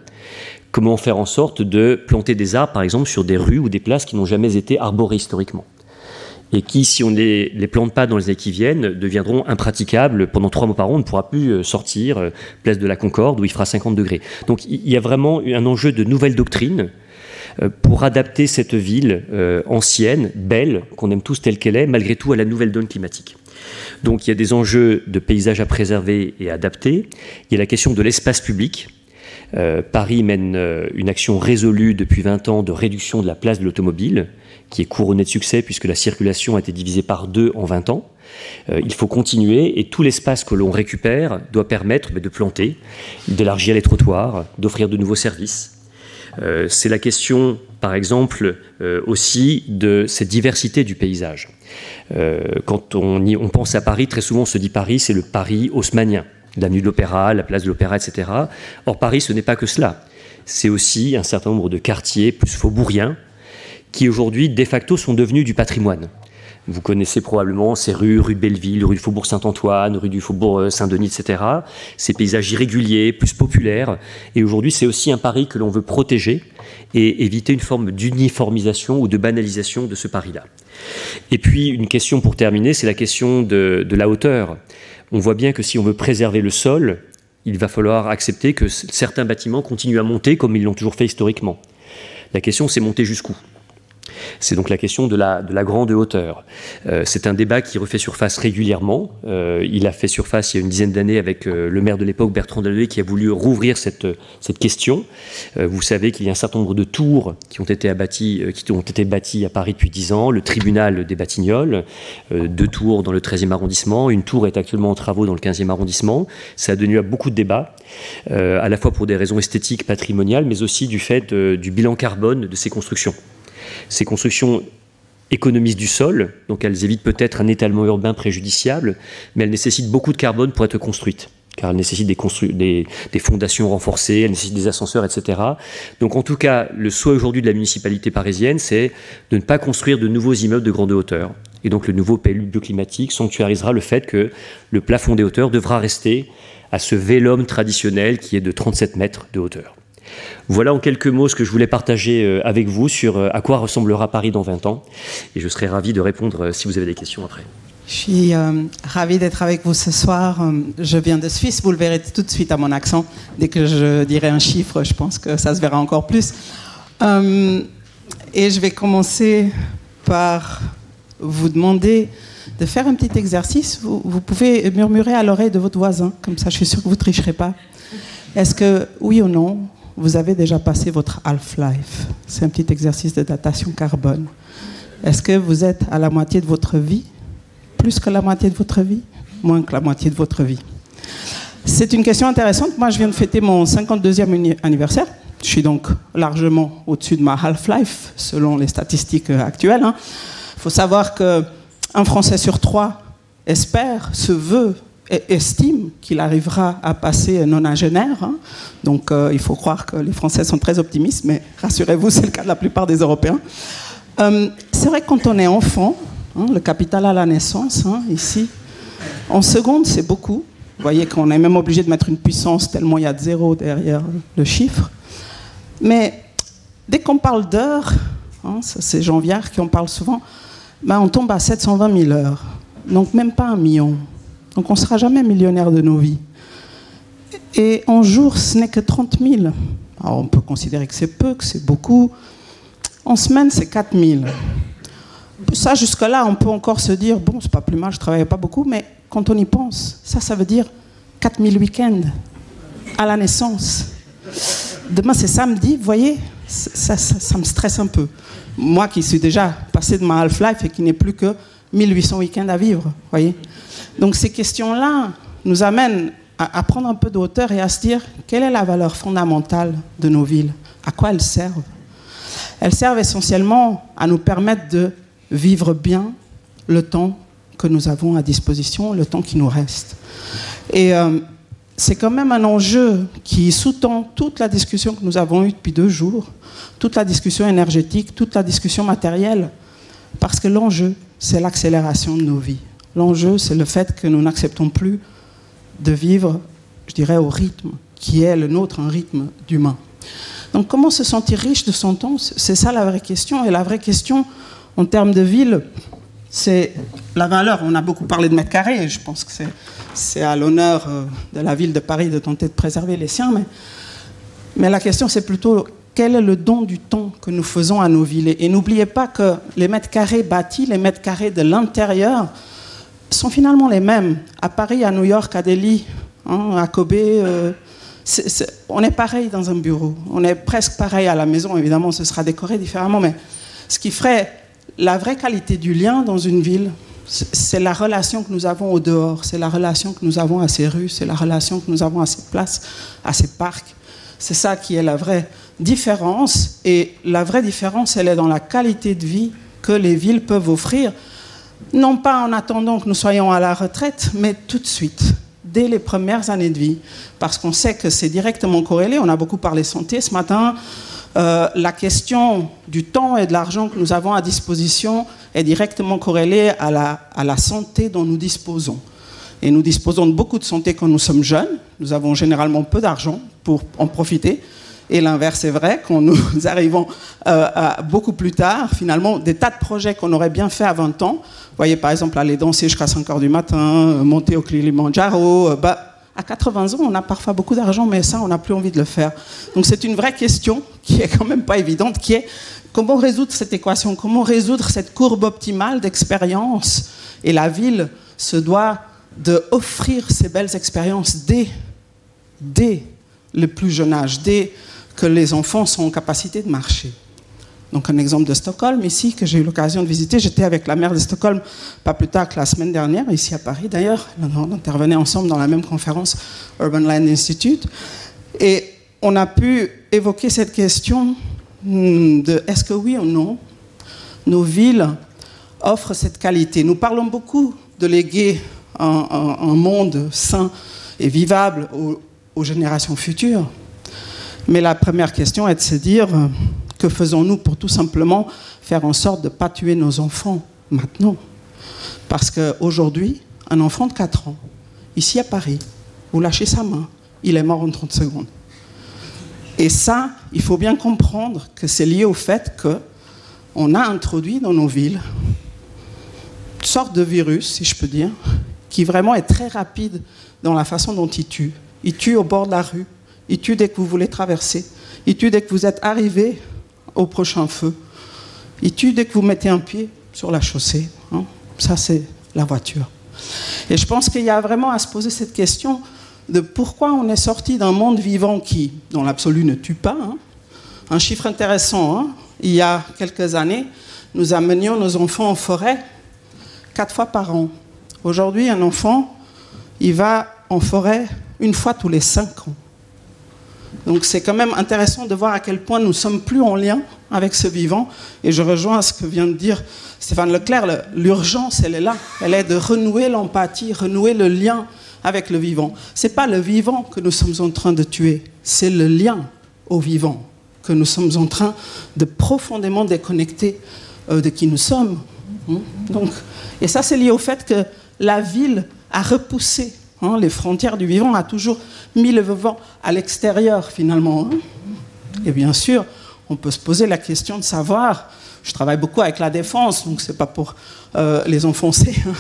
Comment faire en sorte de planter des arbres, par exemple, sur des rues ou des places qui n'ont jamais été arborées historiquement et qui, si on ne les, plante pas dans les années qui viennent, deviendront impraticables. Pendant trois mois par an, on ne pourra plus euh, sortir euh, place de la Concorde où il fera 50 degrés. Donc il y a vraiment un enjeu de nouvelle doctrine euh, pour adapter cette ville ancienne, belle, qu'on aime tous telle qu'elle est, malgré tout à la nouvelle donne climatique. Donc il y a des enjeux de paysage à préserver et à adapter. Il y a la question de l'espace public. Paris mène une action résolue depuis 20 ans de réduction de la place de l'automobile qui est couronné de succès puisque la circulation a été divisée par deux en 20 ans. Euh, il faut continuer et tout l'espace que l'on récupère doit permettre de planter, d'élargir les trottoirs, d'offrir de nouveaux services. Euh, c'est la question, par exemple, euh, aussi de cette diversité du paysage. quand on, on pense à Paris, très souvent on se dit Paris, c'est le Paris haussmanien, l'avenue de l'Opéra, la place de l'Opéra, etc. Or Paris, ce n'est pas que cela. C'est aussi un certain nombre de quartiers plus faubouriens, qui aujourd'hui, de facto, sont devenus du patrimoine. Vous connaissez probablement ces rues, rue Belleville, rue du Faubourg Saint-Antoine, rue du Faubourg euh, Saint-Denis, etc. Ces paysages irréguliers, plus populaires. Et aujourd'hui, c'est aussi un pari que l'on veut protéger et éviter une forme d'uniformisation ou de banalisation de ce pari-là. Et puis, une question pour terminer, c'est la question de la hauteur. On voit bien que si on veut préserver le sol, il va falloir accepter que certains bâtiments continuent à monter comme ils l'ont toujours fait historiquement. La question, c'est monter jusqu'où? C'est donc la question de la, de la grande hauteur. Euh, c'est un débat qui refait surface régulièrement. Euh, il a fait surface il y a une dizaine d'années avec euh, le maire de l'époque, Bertrand Deleuze, qui a voulu rouvrir cette, question. vous savez qu'il y a un certain nombre de tours qui ont été, abattis, bâtis à Paris depuis dix ans. Le tribunal des Batignolles, deux tours dans le 13e arrondissement. Une tour est actuellement en travaux dans le 15e arrondissement. Ça a donné à beaucoup de débats, à la fois pour des raisons esthétiques, patrimoniales, mais aussi du fait du bilan carbone de ces constructions. Ces constructions économisent du sol, donc elles évitent peut-être un étalement urbain préjudiciable, mais elles nécessitent beaucoup de carbone pour être construites car elles nécessitent des, fondations renforcées, elles nécessitent des ascenseurs, etc. Donc en tout cas, le souhait aujourd'hui de la municipalité parisienne, c'est de ne pas construire de nouveaux immeubles de grande hauteur. Et donc le nouveau PLU bioclimatique sanctuarisera le fait que le plafond des hauteurs devra rester à ce vélum traditionnel qui est de 37 mètres de hauteur. Voilà en quelques mots ce que je voulais partager euh, avec vous sur euh, à quoi ressemblera Paris dans 20 ans. Et je serai ravi de répondre euh, si vous avez des questions après. Je suis ravi d'être avec vous ce soir. Je viens de Suisse, vous le verrez tout de suite à mon accent. Dès que je dirai un chiffre, je pense que ça se verra encore plus. et je vais commencer par vous demander de faire un petit exercice. Vous, vous pouvez murmurer à l'oreille de votre voisin, comme ça je suis sûr que vous ne tricherez pas. Est-ce que, oui ou non, vous avez déjà passé votre half-life. C'est un petit exercice de datation carbone. Est-ce que vous êtes à la moitié de votre vie? Plus que la moitié de votre vie? Moins que la moitié de votre vie C'est une question intéressante. Moi, je viens de fêter mon 52e anniversaire. Je suis donc largement au-dessus de ma half-life, selon les statistiques actuelles. Il hein. faut savoir qu'un Français sur trois espère, se veut estime qu'il arrivera à passer nonagénaire. Hein. Donc euh, il faut croire que les Français sont très optimistes, mais rassurez-vous, c'est le cas de la plupart des Européens. Euh, c'est vrai que quand on est enfant, hein, le capital à la naissance, hein, ici, en seconde, c'est beaucoup. Vous voyez qu'on est même obligé de mettre une puissance tellement il y a de zéro derrière le chiffre. Mais dès qu'on parle d'heures, c'est Jean Viard qui en parle souvent, ben on tombe à 720 000 heures. Donc même pas un million. Donc on ne sera jamais millionnaire de nos vies. Et en jour, ce n'est que 30 000. Alors on peut considérer que c'est peu, que c'est beaucoup. En semaine, c'est 4 000. Ça, jusque-là, on peut encore se dire, bon, c'est pas plus mal, je travaille pas beaucoup, mais quand on y pense, ça, ça veut dire 4 000 week-ends à la naissance. Demain, c'est samedi, vous voyez, ça, ça, me stresse un peu. Moi qui suis déjà passé de ma half-life et qui n'ai plus que 1800 week-ends à vivre, voyez. Donc ces questions-là nous amènent à, prendre un peu de hauteur et à se dire quelle est la valeur fondamentale de nos villes? À quoi elles servent? Elles servent essentiellement à nous permettre de vivre bien le temps que nous avons à disposition, le temps qui nous reste. Et euh, c'est quand même un enjeu qui sous-tend toute la discussion que nous avons eue depuis deux jours, toute la discussion énergétique, toute la discussion matérielle, parce que l'enjeu, c'est l'accélération de nos vies L'enjeu, c'est le fait que nous n'acceptons plus de vivre, je dirais, au rythme qui est le nôtre, un rythme d'humain. Donc comment se sentir riche de son temps? C'est ça la vraie question. Et la vraie question en termes de ville, c'est la valeur. On a beaucoup parlé de mètres carrés, et je pense que c'est à l'honneur euh, de la ville de Paris de tenter de préserver les siens. Mais la question, c'est plutôt quel est le don du temps que nous faisons à nos villes. Et n'oubliez pas que les mètres carrés bâtis, les mètres carrés de l'intérieur, sont finalement les mêmes. À Paris, à New York, à Delhi, hein, à Kobe. Euh, on est pareil dans un bureau. On est presque pareil à la maison. Évidemment, ce sera décoré différemment. Mais ce qui ferait la vraie qualité du lien dans une ville, c'est la relation que nous avons au dehors, c'est la relation que nous avons à ces rues, c'est la relation que nous avons à ces places, à ces parcs. C'est ça qui est la vraie différence. Et la vraie différence, elle est dans la qualité de vie que les villes peuvent offrir, non pas en attendant que nous soyons à la retraite, mais tout de suite dès les premières années de vie, parce qu'on sait que c'est directement corrélé. On a beaucoup parlé santé ce matin. Euh, la question du temps et de l'argent que nous avons à disposition est directement corrélée à la, à la santé dont nous disposons. Et nous disposons de beaucoup de santé quand nous sommes jeunes. Nous avons généralement peu d'argent pour en profiter. Et l'inverse est vrai, quand nous arrivons euh, beaucoup plus tard, finalement, des tas de projets qu'on aurait bien fait à 20 ans, vous voyez par exemple aller danser jusqu'à 5 heures du matin, euh, monter au Kilimanjaro, euh, bah, à 80 ans, on a parfois beaucoup d'argent, mais ça, on n'a plus envie de le faire. Donc c'est une vraie question qui est quand même pas évidente, qui est comment résoudre cette équation, comment résoudre cette courbe optimale d'expérience? Et la ville se doit de offrir ces belles expériences dès, dès le plus jeune âge, dès que les enfants sont en capacité de marcher. Donc un exemple de Stockholm ici que j'ai eu l'occasion de visiter. J'étais avec la maire de Stockholm pas plus tard que la semaine dernière, ici à Paris d'ailleurs. On intervenait ensemble dans la même conférence Urban Land Institute. Et on a pu évoquer cette question hmm, de est-ce que oui ou non nos villes offrent cette qualité. Nous parlons beaucoup de léguer un, monde sain et vivable aux générations futures. Mais la première question est de se dire, que faisons-nous pour tout simplement faire en sorte de ne pas tuer nos enfants maintenant? Parce qu'aujourd'hui, un enfant de 4 ans, ici à Paris, vous lâchez sa main, il est mort en 30 secondes. Et ça, il faut bien comprendre que c'est lié au fait qu'on a introduit dans nos villes une sorte de virus, si je peux dire, qui vraiment est très rapide dans la façon dont il tue. Il tue au bord de la rue, tue dès que vous voulez traverser. Il tue dès que vous êtes arrivé au prochain feu. Il tue dès que vous mettez un pied sur la chaussée. Hein. Ça, c'est la voiture. Et je pense qu'il y a vraiment à se poser cette question de pourquoi on est sorti d'un monde vivant qui, dans l'absolu, ne tue pas. Hein. Un chiffre intéressant, hein. il y a quelques années, nous amenions nos enfants en forêt quatre fois par an. Aujourd'hui, un enfant, il va en forêt une fois tous les cinq ans. Donc c'est quand même intéressant de voir à quel point nous sommes plus en lien avec ce vivant. Et je rejoins ce que vient de dire Stéphane Leclerc. L'urgence, elle est là. Elle est de renouer l'empathie, renouer le lien avec le vivant. Ce n'est pas le vivant que nous sommes en train de tuer, c'est le lien au vivant que nous sommes en train de profondément déconnecter euh, de qui nous sommes. Hmm? Donc, et ça, c'est lié au fait que la ville a repoussé Hein, les frontières du vivant a toujours mis le vivant à l'extérieur finalement. Hein. Et bien sûr, on peut se poser la question de savoir. Je travaille beaucoup avec la défense, donc c'est pas pour euh, les enfoncer. Hein.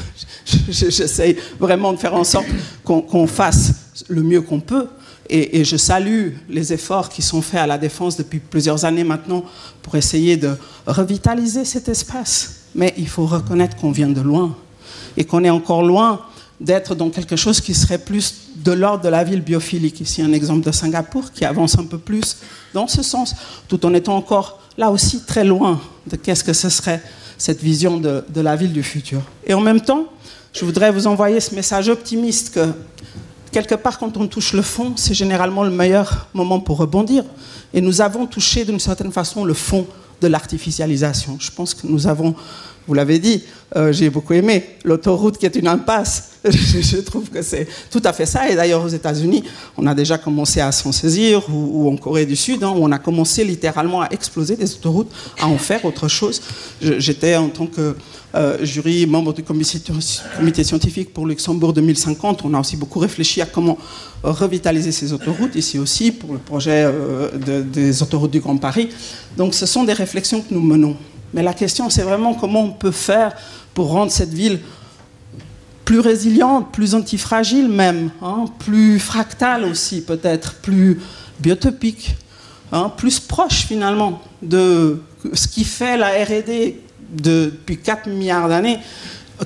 J'essaye vraiment de faire en sorte qu'on fasse le mieux qu'on peut. Et, et, je salue les efforts qui sont faits à la défense depuis plusieurs années maintenant pour essayer de revitaliser cet espace. Mais il faut reconnaître qu'on vient de loin et qu'on est encore loin d'être dans quelque chose qui serait plus de l'ordre de la ville biophilique. Ici, un exemple de Singapour qui avance un peu plus dans ce sens, tout en étant encore là aussi très loin de qu'est-ce que ce serait cette vision de, de, la ville du futur. Et en même temps, je voudrais vous envoyer ce message optimiste que quelque part, quand on touche le fond, c'est généralement le meilleur moment pour rebondir. Et nous avons touché d'une certaine façon le fond de l'artificialisation. Je pense que nous avons vous l'avez dit, euh, j'ai beaucoup aimé. L'autoroute qui est une impasse, je trouve que c'est tout à fait ça. Et d'ailleurs, aux États-Unis, on a déjà commencé à s'en saisir, ou, en Corée du Sud, hein, où on a commencé littéralement à exploser des autoroutes, à en faire autre chose. J'étais en tant que euh, jury, membre du comité, scientifique pour Luxembourg 2050. On a aussi beaucoup réfléchi à comment revitaliser ces autoroutes, ici aussi, pour le projet euh, des autoroutes du Grand Paris. Donc, ce sont des réflexions que nous menons. Mais la question, c'est vraiment comment on peut faire pour rendre cette ville plus résiliente, plus antifragile même, hein, plus fractale aussi peut-être, plus biotopique, hein, plus proche finalement de ce qui fait la RD depuis 4 milliards d'années,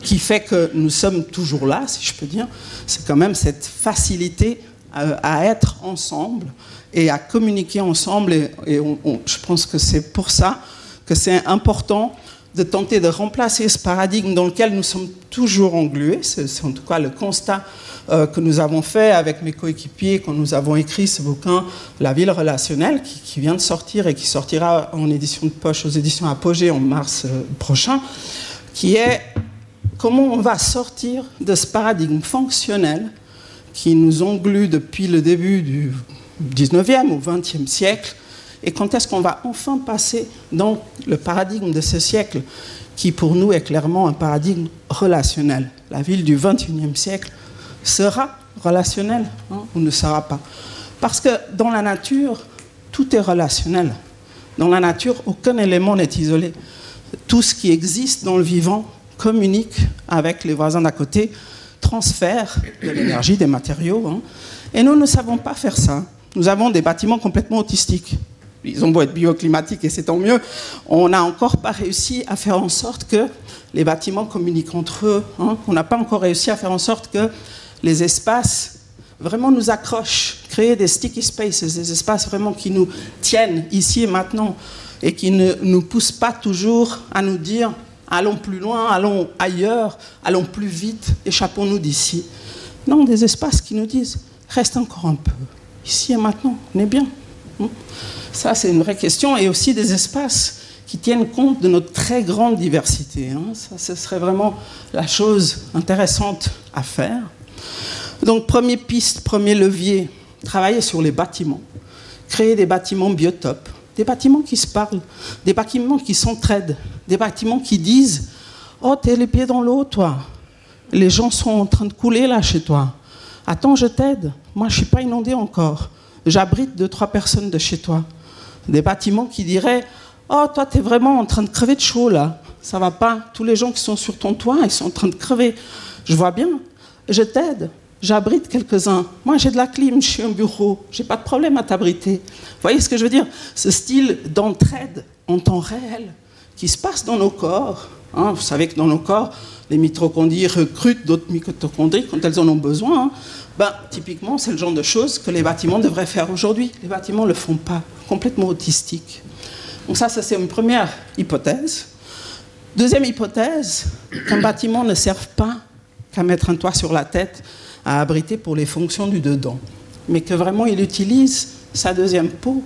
qui fait que nous sommes toujours là, si je peux dire, c'est quand même cette facilité euh, à, être ensemble et à communiquer ensemble. Et, je pense que c'est pour ça que c'est important de tenter de remplacer ce paradigme dans lequel nous sommes toujours englués. C'est en tout cas le constat euh, que nous avons fait avec mes coéquipiers quand nous avons écrit ce bouquin La ville relationnelle, qui, vient de sortir et qui sortira en édition de poche aux éditions Apogée en mars euh, prochain, qui est comment on va sortir de ce paradigme fonctionnel qui nous englue depuis le début du 19e ou 20e siècle et quand est-ce qu'on va enfin passer dans le paradigme de ce siècle, qui pour nous est clairement un paradigme relationnel? La ville du 21e siècle sera relationnelle hein, ou ne sera pas? Parce que dans la nature, tout est relationnel. Dans la nature, aucun élément n'est isolé. Tout ce qui existe dans le vivant communique avec les voisins d'à côté, transfère de l'énergie, des matériaux. Hein. Et nous ne savons pas faire ça. Nous avons des bâtiments complètement autistiques ils ont beau être bioclimatiques et c'est tant mieux, on n'a encore pas réussi à faire en sorte que les bâtiments communiquent entre eux. Hein. on n'a pas encore réussi à faire en sorte que les espaces vraiment nous accrochent, créer des sticky spaces, des espaces vraiment qui nous tiennent ici et maintenant et qui ne nous poussent pas toujours à nous dire allons plus loin, allons ailleurs, allons plus vite, échappons-nous d'ici. Non, des espaces qui nous disent reste encore un peu, ici et maintenant, on est bien. Hein. Ça, c'est une vraie question. Et aussi des espaces qui tiennent compte de notre très grande diversité. Hein. Ça, ce serait vraiment la chose intéressante à faire. Donc, première piste, premier levier, travailler sur les bâtiments. Créer des bâtiments biotopes, des bâtiments qui se parlent, des bâtiments qui s'entraident, des bâtiments qui disent Oh, t'es les pieds dans l'eau, toi. Les gens sont en train de couler là chez toi. Attends, je t'aide. Moi, je ne suis pas inondé encore. J'abrite deux, trois personnes de chez toi des bâtiments qui diraient Oh, toi, tu es vraiment en train de crever de chaud là. Ça va pas. Tous les gens qui sont sur ton toit, ils sont en train de crever. Je vois bien. Je t'aide. J'abrite quelques-uns. Moi, j'ai de la clim, je suis un bureau. J'ai pas de problème à t'abriter. Vous voyez ce que je veux dire? Ce style d'entraide en temps réel qui se passe dans nos corps. Hein. vous savez que dans nos corps, les mitochondries recrutent d'autres mitochondries quand elles en ont besoin. Hein. Ben, typiquement, c'est le genre de choses que les bâtiments devraient faire aujourd'hui. Les bâtiments ne le font pas, complètement autistique. Donc ça, ça c'est une première hypothèse. Deuxième hypothèse, qu'un bâtiment ne serve pas qu'à mettre un toit sur la tête, à abriter pour les fonctions du dedans, mais que vraiment il utilise sa deuxième peau.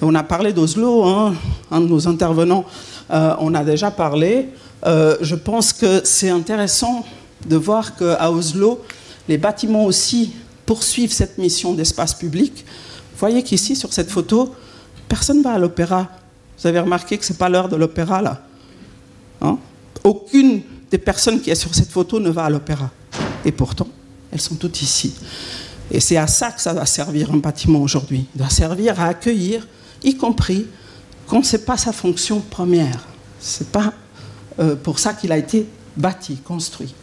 On a parlé d'Oslo, hein, un de nos intervenants, euh, on a déjà parlé. Euh, je pense que c'est intéressant de voir qu'à Oslo, les bâtiments aussi poursuivent cette mission d'espace public. Vous voyez qu'ici, sur cette photo, personne ne va à l'opéra. Vous avez remarqué que ce n'est pas l'heure de l'opéra, là. Hein? Aucune des personnes qui est sur cette photo ne va à l'opéra. Et pourtant, elles sont toutes ici. Et c'est à ça que ça va servir un bâtiment aujourd'hui. Il doit servir à accueillir, y compris quand ce n'est pas sa fonction première. Ce n'est pas euh, pour ça qu'il a été bâti, construit.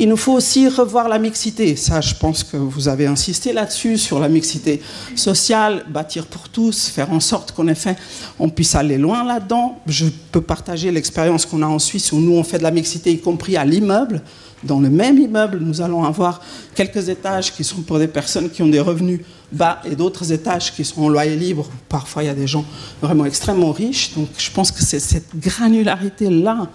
Il nous faut aussi revoir la mixité. Ça, je pense que vous avez insisté là-dessus, sur la mixité sociale, bâtir pour tous, faire en sorte qu'en effet, on puisse aller loin là-dedans. Je peux partager l'expérience qu'on a en Suisse où nous, on fait de la mixité, y compris à l'immeuble. Dans le même immeuble, nous allons avoir quelques étages qui sont pour des personnes qui ont des revenus bas et d'autres étages qui sont en loyer libre. Parfois, il y a des gens vraiment extrêmement riches. Donc, je pense que c'est cette granularité-là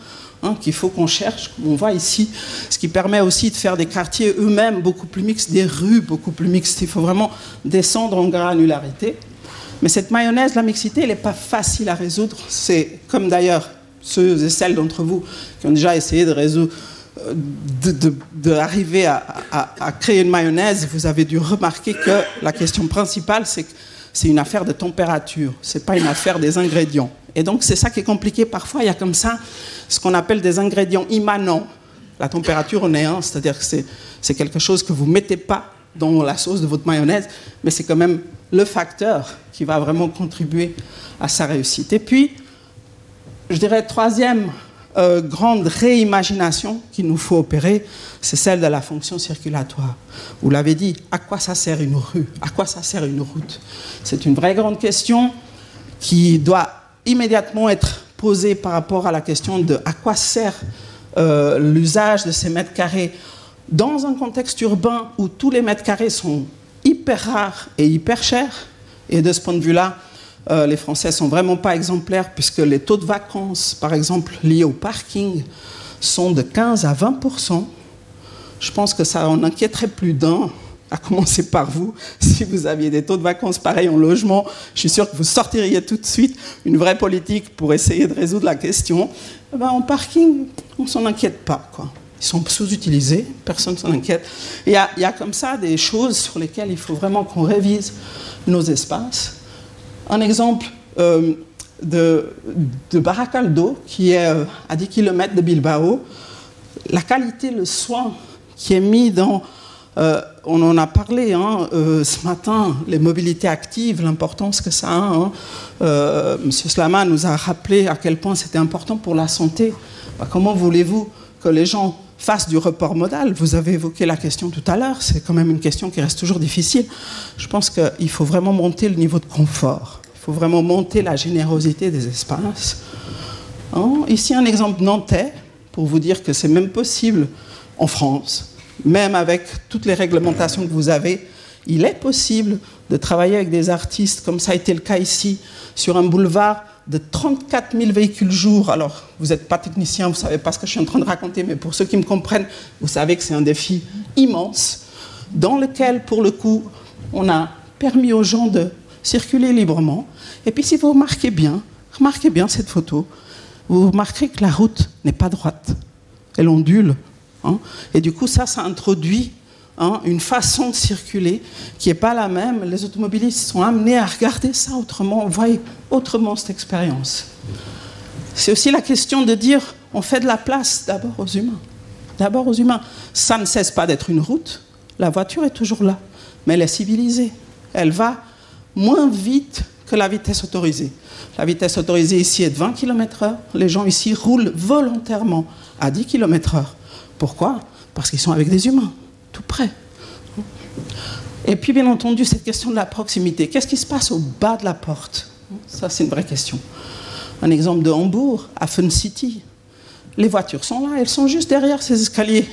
Hein, qu'il faut qu'on cherche, on voit ici, ce qui permet aussi de faire des quartiers eux-mêmes beaucoup plus mixtes, des rues beaucoup plus mixtes. Il faut vraiment descendre en granularité. Mais cette mayonnaise, la mixité, elle n'est pas facile à résoudre. C'est comme d'ailleurs ceux et celles d'entre vous qui ont déjà essayé de résoudre, d'arriver à, à, créer une mayonnaise, vous avez dû remarquer que la question principale, c'est que c'est une affaire de température, c'est pas une affaire des ingrédients. Et donc c'est ça qui est compliqué. Parfois, il y a comme ça ce qu'on appelle des ingrédients immanents. La température en est un, c'est-à-dire que c'est quelque chose que vous mettez pas dans la sauce de votre mayonnaise, mais c'est quand même le facteur qui va vraiment contribuer à sa réussite. Et puis, je dirais, troisième euh, grande réimagination qu'il nous faut opérer, c'est celle de la fonction circulatoire. Vous l'avez dit, à quoi ça sert une rue? À quoi ça sert une route? C'est une vraie grande question qui doit immédiatement être posée par rapport à la question de à quoi sert euh, l'usage de ces mètres carrés dans un contexte urbain où tous les mètres carrés sont hyper rares et hyper chers. Et de ce point de vue-là, euh, les Français sont vraiment pas exemplaires puisque les taux de vacances, par exemple, liés au parking, sont de 15 à 20% Je pense que ça en inquiéterait plus d'un, à commencer par vous. Si vous aviez des taux de vacances pareils en logement, je suis sûr que vous sortiriez tout de suite une vraie politique pour essayer de résoudre la question. Eh ben, en parking, on s'en inquiète pas, quoi. Ils sont sous-utilisés, personne ne s'en inquiète. Il y, a, comme ça des choses sur lesquelles il faut vraiment qu'on révise nos espaces. Un exemple euh, de, de Baracaldo, qui est euh, à 10 km de Bilbao, la qualité, le soin qui est mis dans... Euh, on en a parlé hein, ce matin, les mobilités actives, l'importance que ça a. Hein. Monsieur Slama nous a rappelé à quel point c'était important pour la santé. Bah, comment voulez-vous que les gens face du report modal. Vous avez évoqué la question tout à l'heure, c'est quand même une question qui reste toujours difficile. Je pense qu'il faut vraiment monter le niveau de confort. Il faut vraiment monter la générosité des espaces. Hein, ici, un exemple nantais pour vous dire que c'est même possible en France, même avec toutes les réglementations que vous avez, il est possible de travailler avec des artistes, comme ça a été le cas ici, sur un boulevard de 34 000 véhicules jour. Alors, vous n'êtes pas technicien, vous ne savez pas ce que je suis en train de raconter, mais pour ceux qui me comprennent, vous savez que c'est un défi immense dans lequel, pour le coup, on a permis aux gens de circuler librement. Et puis, si vous remarquez bien, remarquez bien cette photo, vous remarquerez que la route n'est pas droite, elle ondule. Hein. Et du coup, ça, ça introduit Hein, une façon de circuler qui n'est pas la même. Les automobilistes sont amenés à regarder ça autrement, voit autrement cette expérience. C'est aussi la question de dire on fait de la place d'abord aux humains. D'abord aux humains. Ça ne cesse pas d'être une route. La voiture est toujours là, mais elle est civilisée. Elle va moins vite que la vitesse autorisée. La vitesse autorisée ici est de 20 km/h. Les gens ici roulent volontairement à 10 km/h. Pourquoi? Parce qu'ils sont avec des humains tout près. Et puis, bien entendu, cette question de la proximité. Qu'est-ce qui se passe au bas de la porte? Ça, c'est une vraie question. Un exemple de Hambourg, à Fun City. Les voitures sont là, elles sont juste derrière ces escaliers.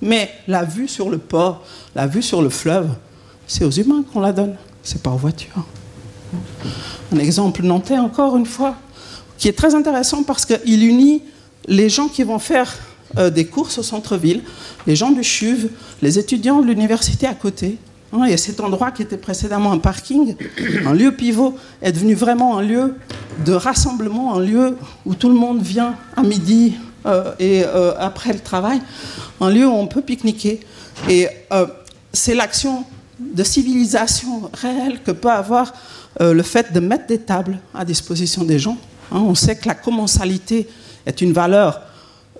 Mais la vue sur le port, la vue sur le fleuve, c'est aux humains qu'on la donne, c'est pas aux voitures. Un exemple nantais, encore une fois, qui est très intéressant parce qu'il unit les gens qui vont faire euh, des courses au centre-ville, les gens du CHUV, les étudiants de l'université à côté. Hein, et cet endroit qui était précédemment un parking, un lieu pivot, est devenu vraiment un lieu de rassemblement, un lieu où tout le monde vient à midi euh, et euh, après le travail, un lieu où on peut pique-niquer. Et c'est l'action de civilisation réelle que peut avoir le fait de mettre des tables à disposition des gens. Hein, on sait que la commensalité est une valeur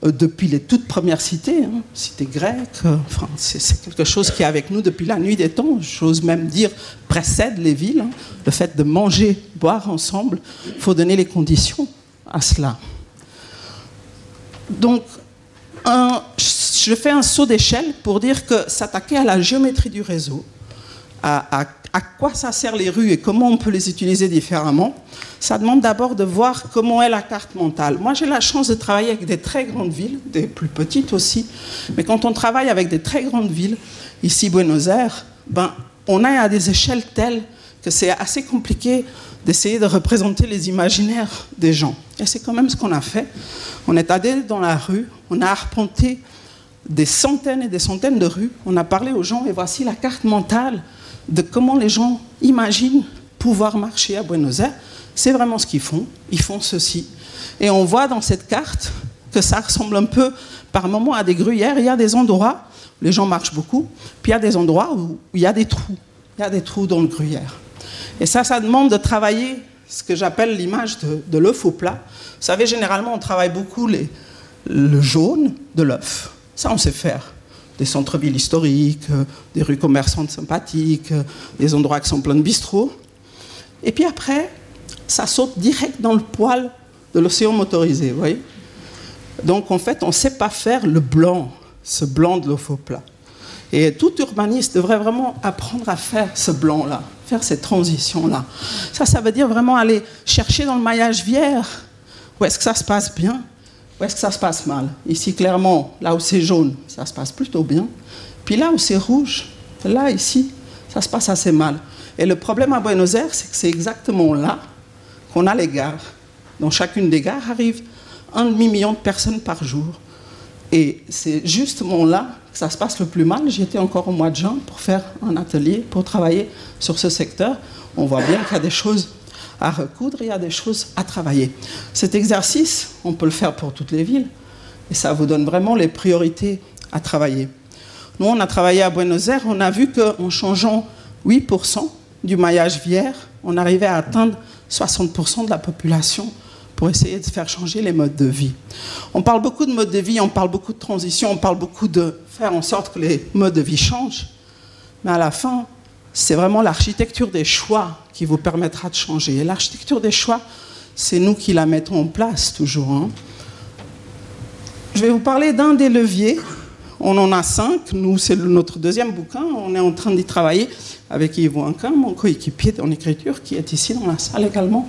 depuis les toutes premières cités, hein, cités grecques, euh, c'est quelque chose qui est avec nous depuis la nuit des temps, j'ose même dire précède les villes. Hein. le fait de manger, boire ensemble, il faut donner les conditions à cela. Donc, je fais un saut d'échelle pour dire que s'attaquer à la géométrie du réseau, à quoi ça sert les rues et comment on peut les utiliser différemment, ça demande d'abord de voir comment est la carte mentale. Moi, j'ai la chance de travailler avec des très grandes villes, des plus petites aussi, mais quand on travaille avec des très grandes villes, ici Buenos Aires, ben, on est à des échelles telles que c'est assez compliqué d'essayer de représenter les imaginaires des gens. Et c'est quand même ce qu'on a fait. On est allé dans la rue, on a arpenté des centaines et des centaines de rues, on a parlé aux gens et voici la carte mentale de comment les gens imaginent pouvoir marcher à Buenos Aires. C'est vraiment ce qu'ils font. Ils font ceci. Et on voit dans cette carte que ça ressemble un peu par moments à des gruyères. Il y a des endroits où les gens marchent beaucoup, puis il y a des endroits où il y a des trous. Il y a des trous dans le gruyère. Et ça, ça demande de travailler ce que j'appelle l'image de, l'œuf au plat. Vous savez, généralement, on travaille beaucoup les, le jaune de l'œuf. Ça, on sait faire. Des centres-villes historiques, euh, des rues commerçantes sympathiques, euh, des endroits qui sont pleins de bistrots. Et puis après, ça saute direct dans le poil de l'océan motorisé, vous voyez Donc, en fait, on ne sait pas faire le blanc, ce blanc de l'œuf au plat. Et tout urbaniste devrait vraiment apprendre à faire ce blanc-là, faire cette transition-là. Ça, ça veut dire vraiment aller chercher dans le maillage vierge où est-ce que ça se passe bien, où est-ce que ça se passe mal? Ici, clairement, là où c'est jaune, ça se passe plutôt bien. Puis là où c'est rouge, là, ici, ça se passe assez mal. Et le problème à Buenos Aires, c'est que c'est exactement là qu'on a les gares. Dans chacune des gares arrive un demi-million de personnes par jour. Et c'est justement là que ça se passe le plus mal. J'y étais encore au mois de juin pour faire un atelier, pour travailler sur ce secteur. On voit bien qu'il y a des choses à recoudre, il y a des choses à travailler. Cet exercice, on peut le faire pour toutes les villes, et ça vous donne vraiment les priorités à travailler. Nous, on a travaillé à Buenos Aires, on a vu qu'en changeant 8% du maillage vière, on arrivait à atteindre 60% de la population pour essayer de faire changer les modes de vie. On parle beaucoup de modes de vie, on parle beaucoup de transition, on parle beaucoup de faire en sorte que les modes de vie changent, mais à la fin, c'est vraiment l'architecture des choix qui vous permettra de changer. Et l'architecture des choix, c'est nous qui la mettons en place toujours. Hein. Je vais vous parler d'un des leviers. On en a cinq. Nous, c'est notre deuxième bouquin. On est en train d'y travailler avec Yves Wankin, mon coéquipier en écriture, qui est ici dans la salle également.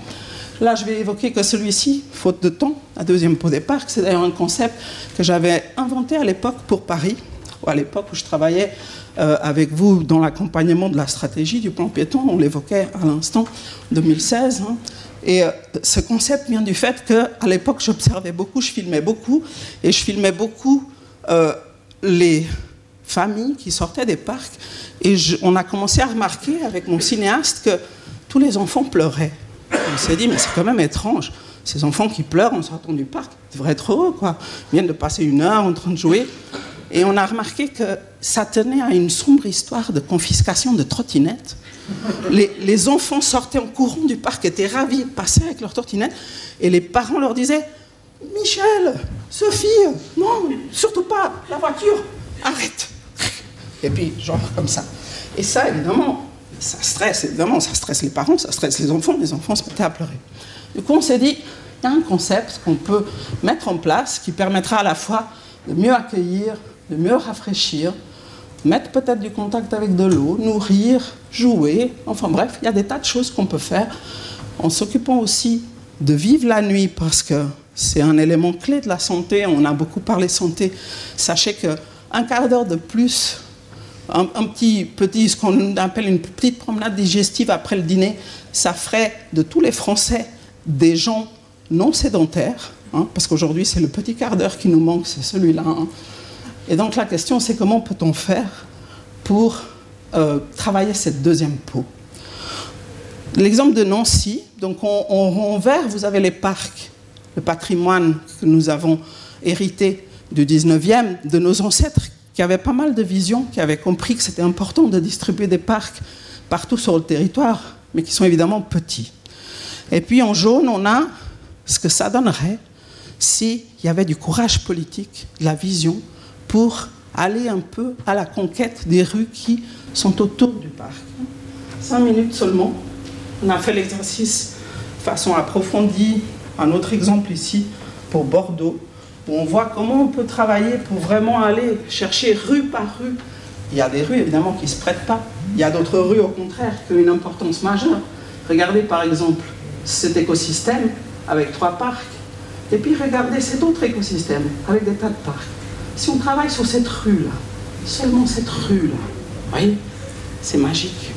Là, je vais évoquer que celui-ci, faute de temps, la deuxième peau des parcs, c'est d'ailleurs un concept que j'avais inventé à l'époque pour Paris, à l'époque où je travaillais euh, avec vous dans l'accompagnement de la stratégie du plan piéton, on l'évoquait à l'instant, 2016. Hein. Et euh, ce concept vient du fait qu'à l'époque, j'observais beaucoup, je filmais beaucoup, et je filmais beaucoup euh, les familles qui sortaient des parcs. Et on a commencé à remarquer avec mon cinéaste que tous les enfants pleuraient. On s'est dit, mais c'est quand même étrange. Ces enfants qui pleurent en sortant du parc, ils devraient être heureux, quoi. Ils viennent de passer une heure en train de jouer. Et on a remarqué que ça tenait à une sombre histoire de confiscation de trottinettes. Les, enfants sortaient en courant du parc, étaient ravis de passer avec leurs trottinettes, et les parents leur disaient Michel, Sophie, non, surtout pas, la voiture, arrête. Et puis, genre comme ça. Et ça, évidemment, ça stresse, évidemment, ça stresse les parents, ça stresse les enfants, les enfants se mettaient à pleurer. Du coup, on s'est dit il y a un concept qu'on peut mettre en place qui permettra à la fois de mieux accueillir de mieux rafraîchir, mettre peut-être du contact avec de l'eau, nourrir, jouer. Enfin bref, il y a des tas de choses qu'on peut faire en s'occupant aussi de vivre la nuit parce que c'est un élément clé de la santé. On a beaucoup parlé santé. Sachez qu'un quart d'heure de plus, un, petit, petit, ce qu'on appelle une petite promenade digestive après le dîner, ça ferait de tous les Français des gens non sédentaires. Hein, parce qu'aujourd'hui, c'est le petit quart d'heure qui nous manque, c'est celui-là. Hein. Et donc la question, c'est comment peut-on faire pour euh, travailler cette deuxième peau? L'exemple de Nancy, donc en vert, vous avez les parcs, le patrimoine que nous avons hérité du 19e, de nos ancêtres qui avaient pas mal de visions, qui avaient compris que c'était important de distribuer des parcs partout sur le territoire, mais qui sont évidemment petits. Et puis en jaune, on a ce que ça donnerait s'il y avait du courage politique, de la vision, pour aller un peu à la conquête des rues qui sont autour du parc. Cinq minutes seulement. On a fait l'exercice de façon approfondie. Un autre exemple ici pour Bordeaux, où on voit comment on peut travailler pour vraiment aller chercher rue par rue. Il y a des rues évidemment qui ne se prêtent pas. Il y a d'autres rues au contraire qui ont une importance majeure. Regardez par exemple cet écosystème avec trois parcs. Et puis regardez cet autre écosystème avec des tas de parcs. Si on travaille sur cette rue-là, seulement cette rue-là, voyez, c'est magique.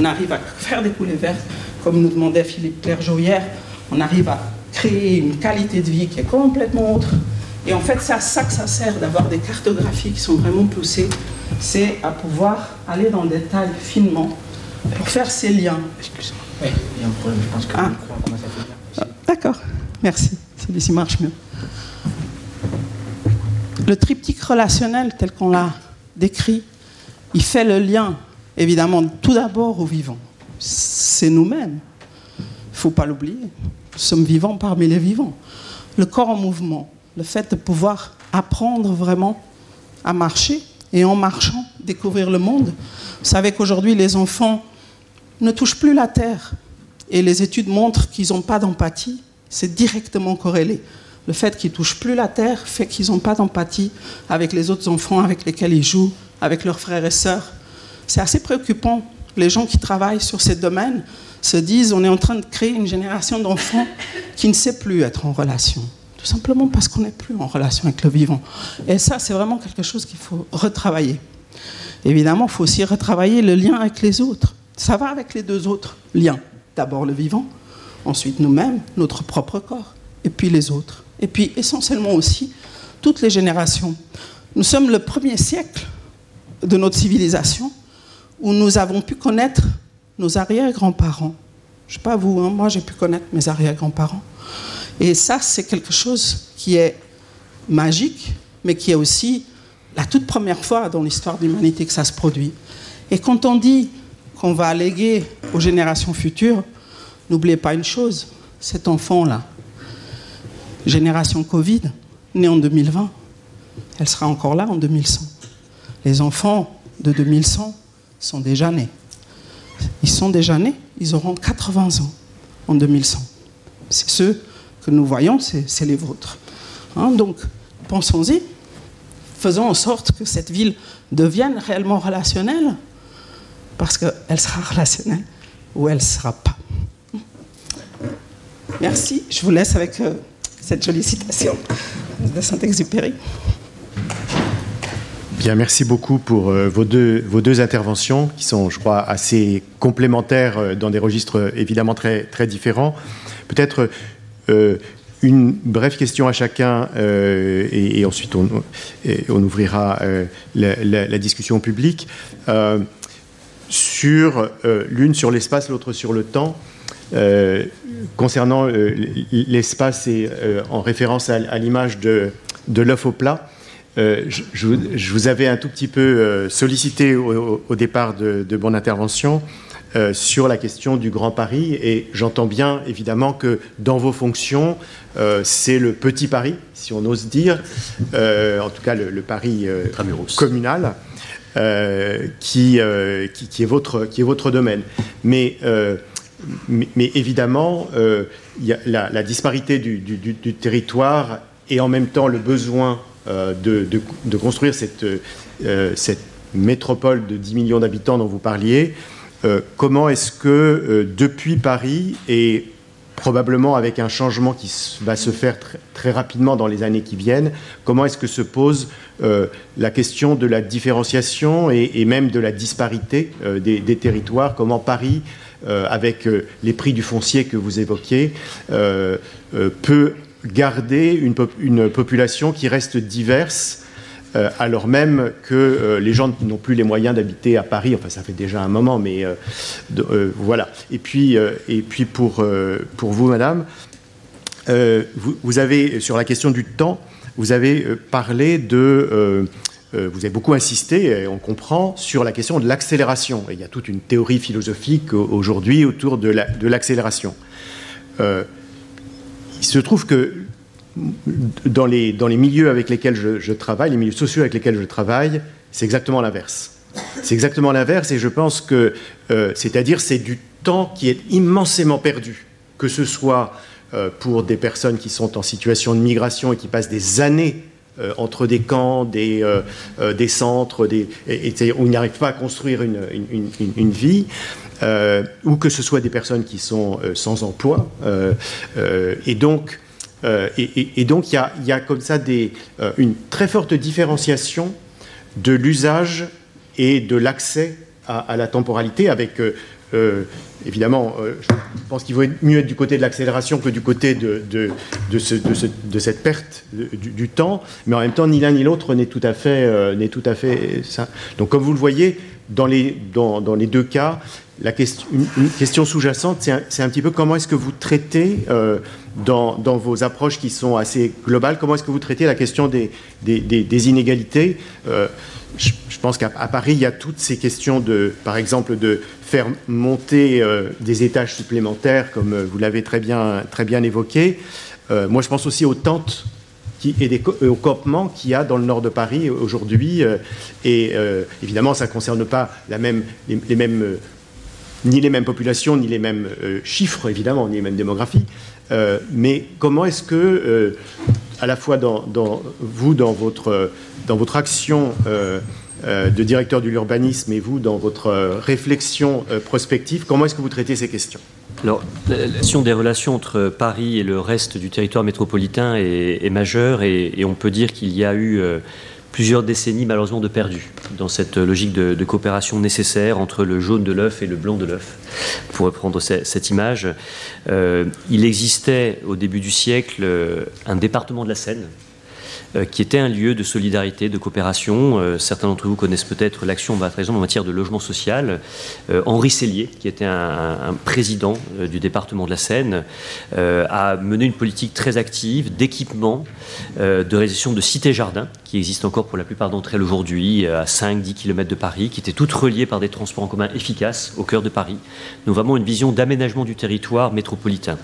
On arrive à faire des coulées vertes, comme nous demandait Philippe Clergeau hier, on arrive à créer une qualité de vie qui est complètement autre. Et en fait, c'est à ça que ça sert d'avoir des cartographies qui sont vraiment poussées, c'est à pouvoir aller dans le détail finement pour faire ces liens. Oui, il y a un problème, je pense que. Ah, D'accord, merci. Celui-ci marche mieux. Le triptyque relationnel tel qu'on l'a décrit, il fait le lien, évidemment, tout d'abord au vivant. C'est nous-mêmes. Il ne faut pas l'oublier. Nous sommes vivants parmi les vivants. Le corps en mouvement, le fait de pouvoir apprendre vraiment à marcher et en marchant, découvrir le monde. Vous savez qu'aujourd'hui, les enfants ne touchent plus la terre. Et les études montrent qu'ils n'ont pas d'empathie. C'est directement corrélé. Le fait qu'ils touchent plus la terre fait qu'ils n'ont pas d'empathie avec les autres enfants avec lesquels ils jouent, avec leurs frères et sœurs. C'est assez préoccupant. Les gens qui travaillent sur ces domaines se disent on est en train de créer une génération d'enfants qui ne sait plus être en relation. Tout simplement parce qu'on n'est plus en relation avec le vivant. Et ça, c'est vraiment quelque chose qu'il faut retravailler. Évidemment, il faut aussi retravailler le lien avec les autres. Ça va avec les deux autres liens. D'abord le vivant, ensuite nous-mêmes, notre propre corps, et puis les autres. Et puis essentiellement aussi toutes les générations. Nous sommes le premier siècle de notre civilisation où nous avons pu connaître nos arrière-grands-parents. Je ne sais pas vous, hein, moi j'ai pu connaître mes arrière-grands-parents. Et ça, c'est quelque chose qui est magique, mais qui est aussi la toute première fois dans l'histoire de l'humanité que ça se produit. Et quand on dit qu'on va léguer aux générations futures, n'oubliez pas une chose, cet enfant-là, génération Covid, né en 2020, elle sera encore là en 2100. Les enfants de 2100 sont déjà nés. Ils sont déjà nés, ils auront 80 ans en 2100. C'est ceux que nous voyons, c'est c'est les vôtres. Hein, donc, pensons-y, faisons en sorte que cette ville devienne réellement relationnelle, parce qu'elle sera relationnelle ou elle ne sera pas. Merci, je vous laisse avec euh, cette jolie citation de Saint-Exupéry. Bien, merci beaucoup pour euh, vos, deux, vos deux interventions qui sont, je crois, assez complémentaires euh, dans des registres euh, évidemment très, très différents. Peut-être une brève question à chacun et, ensuite on, on ouvrira la, discussion au public. Sur l'une sur l'espace, l'autre sur le temps. Euh, concernant euh, l'espace et euh, en référence à, à l'image de, de l'œuf au plat, je, je vous- avais un tout petit peu sollicité au, au départ de, de mon intervention sur la question du Grand Paris et j'entends bien évidemment que dans vos fonctions, c'est le petit Paris, si on ose dire, en tout cas le, le Paris communal. qui, qui, qui est votre, qui est votre domaine. Mais, mais, évidemment, euh, la, disparité du, territoire et en même temps le besoin euh, de, construire cette, euh, métropole de 10 millions d'habitants dont vous parliez. Comment est-ce que depuis Paris et probablement avec un changement qui va se faire tr- très rapidement dans les années qui viennent, comment est-ce que se pose la question de la différenciation et, même de la disparité des, des territoires? Comment Paris, avec euh, les prix du foncier que vous évoquiez, euh, euh, peut garder une, pop- une population qui reste diverse euh, alors même que euh, les gens n'ont plus les moyens d'habiter à Paris, enfin ça fait déjà un moment, mais euh, euh, voilà. Et puis, euh, et puis pour, euh, pour vous, madame, euh, vous, avez, sur la question du temps, vous avez euh, parlé de... euh, vous avez beaucoup insisté, et on comprend, sur la question de l'accélération. Il y a toute une théorie philosophique au- aujourd'hui autour de la- de l'accélération. Euh, il se trouve que dans les, milieux avec lesquels je, travaille, les milieux sociaux avec lesquels je travaille, c'est exactement l'inverse. C'est exactement l'inverse et je pense que, euh, c'est-à-dire, c'est du temps qui est immensément perdu, que ce soit pour des personnes qui sont en situation de migration et qui passent des années euh, entre des camps, des, euh, euh, centres, des, et, où ils n'arrivent pas à construire une, vie, ou que ce soit des personnes qui sont sans emploi. et donc, il y a, comme ça une très forte différenciation de l'usage et de l'accès à, à la temporalité avec, euh, évidemment, euh, je pense qu'il vaut mieux être du côté de l'accélération que du côté de, de, de, ce- de ce- de cette perte du, temps, mais en même temps, ni l'un ni l'autre n'est tout à fait, euh, tout à fait ça. Donc, comme vous le voyez, dans les, dans, dans les deux cas, la question, une, question sous-jacente, c'est un, un, petit peu comment est-ce que vous traitez, dans, dans, vos approches qui sont assez globales, comment est-ce que vous traitez la question des, des, inégalités pense qu'à Paris, il y a toutes ces questions de, par exemple, de faire monter euh, des étages supplémentaires, comme euh, vous l'avez très bien, très bien évoqué. Euh, moi, je pense aussi aux tentes et des, aux campements qu'il y a dans le nord de Paris aujourd'hui. et évidemment, ça ne concerne pas les, mêmes ni les mêmes populations, ni les mêmes euh, chiffres, évidemment, ni les mêmes démographies. Euh, mais comment est-ce que, euh, à la fois dans, vous, dans votre, dans votre action de directeur de l'urbanisme et vous, dans votre réflexion prospective, comment est-ce que vous traitez ces questions? Alors, la question des relations entre Paris et le reste du territoire métropolitain est, majeure et, on peut dire qu'il y a eu euh, plusieurs décennies malheureusement de perdus dans cette logique de, coopération nécessaire entre le jaune de l'œuf et le blanc de l'œuf. Pour reprendre cette image, euh, il existait au début du siècle euh, un département de la Seine euh, qui était un lieu de solidarité, de coopération. Euh, certains d'entre vous connaissent peut-être l'action par exemple en matière de logement social. Euh, Henri Cellier, qui était un, président du département de la Seine, a mené une politique très active d'équipement, de réalisation de cités-jardins, qui existent encore pour la plupart d'entre elles aujourd'hui, à 5-10 km de Paris, qui étaient toutes reliées par des transports en commun efficaces au cœur de Paris. Avons vraiment une vision d'aménagement du territoire métropolitain.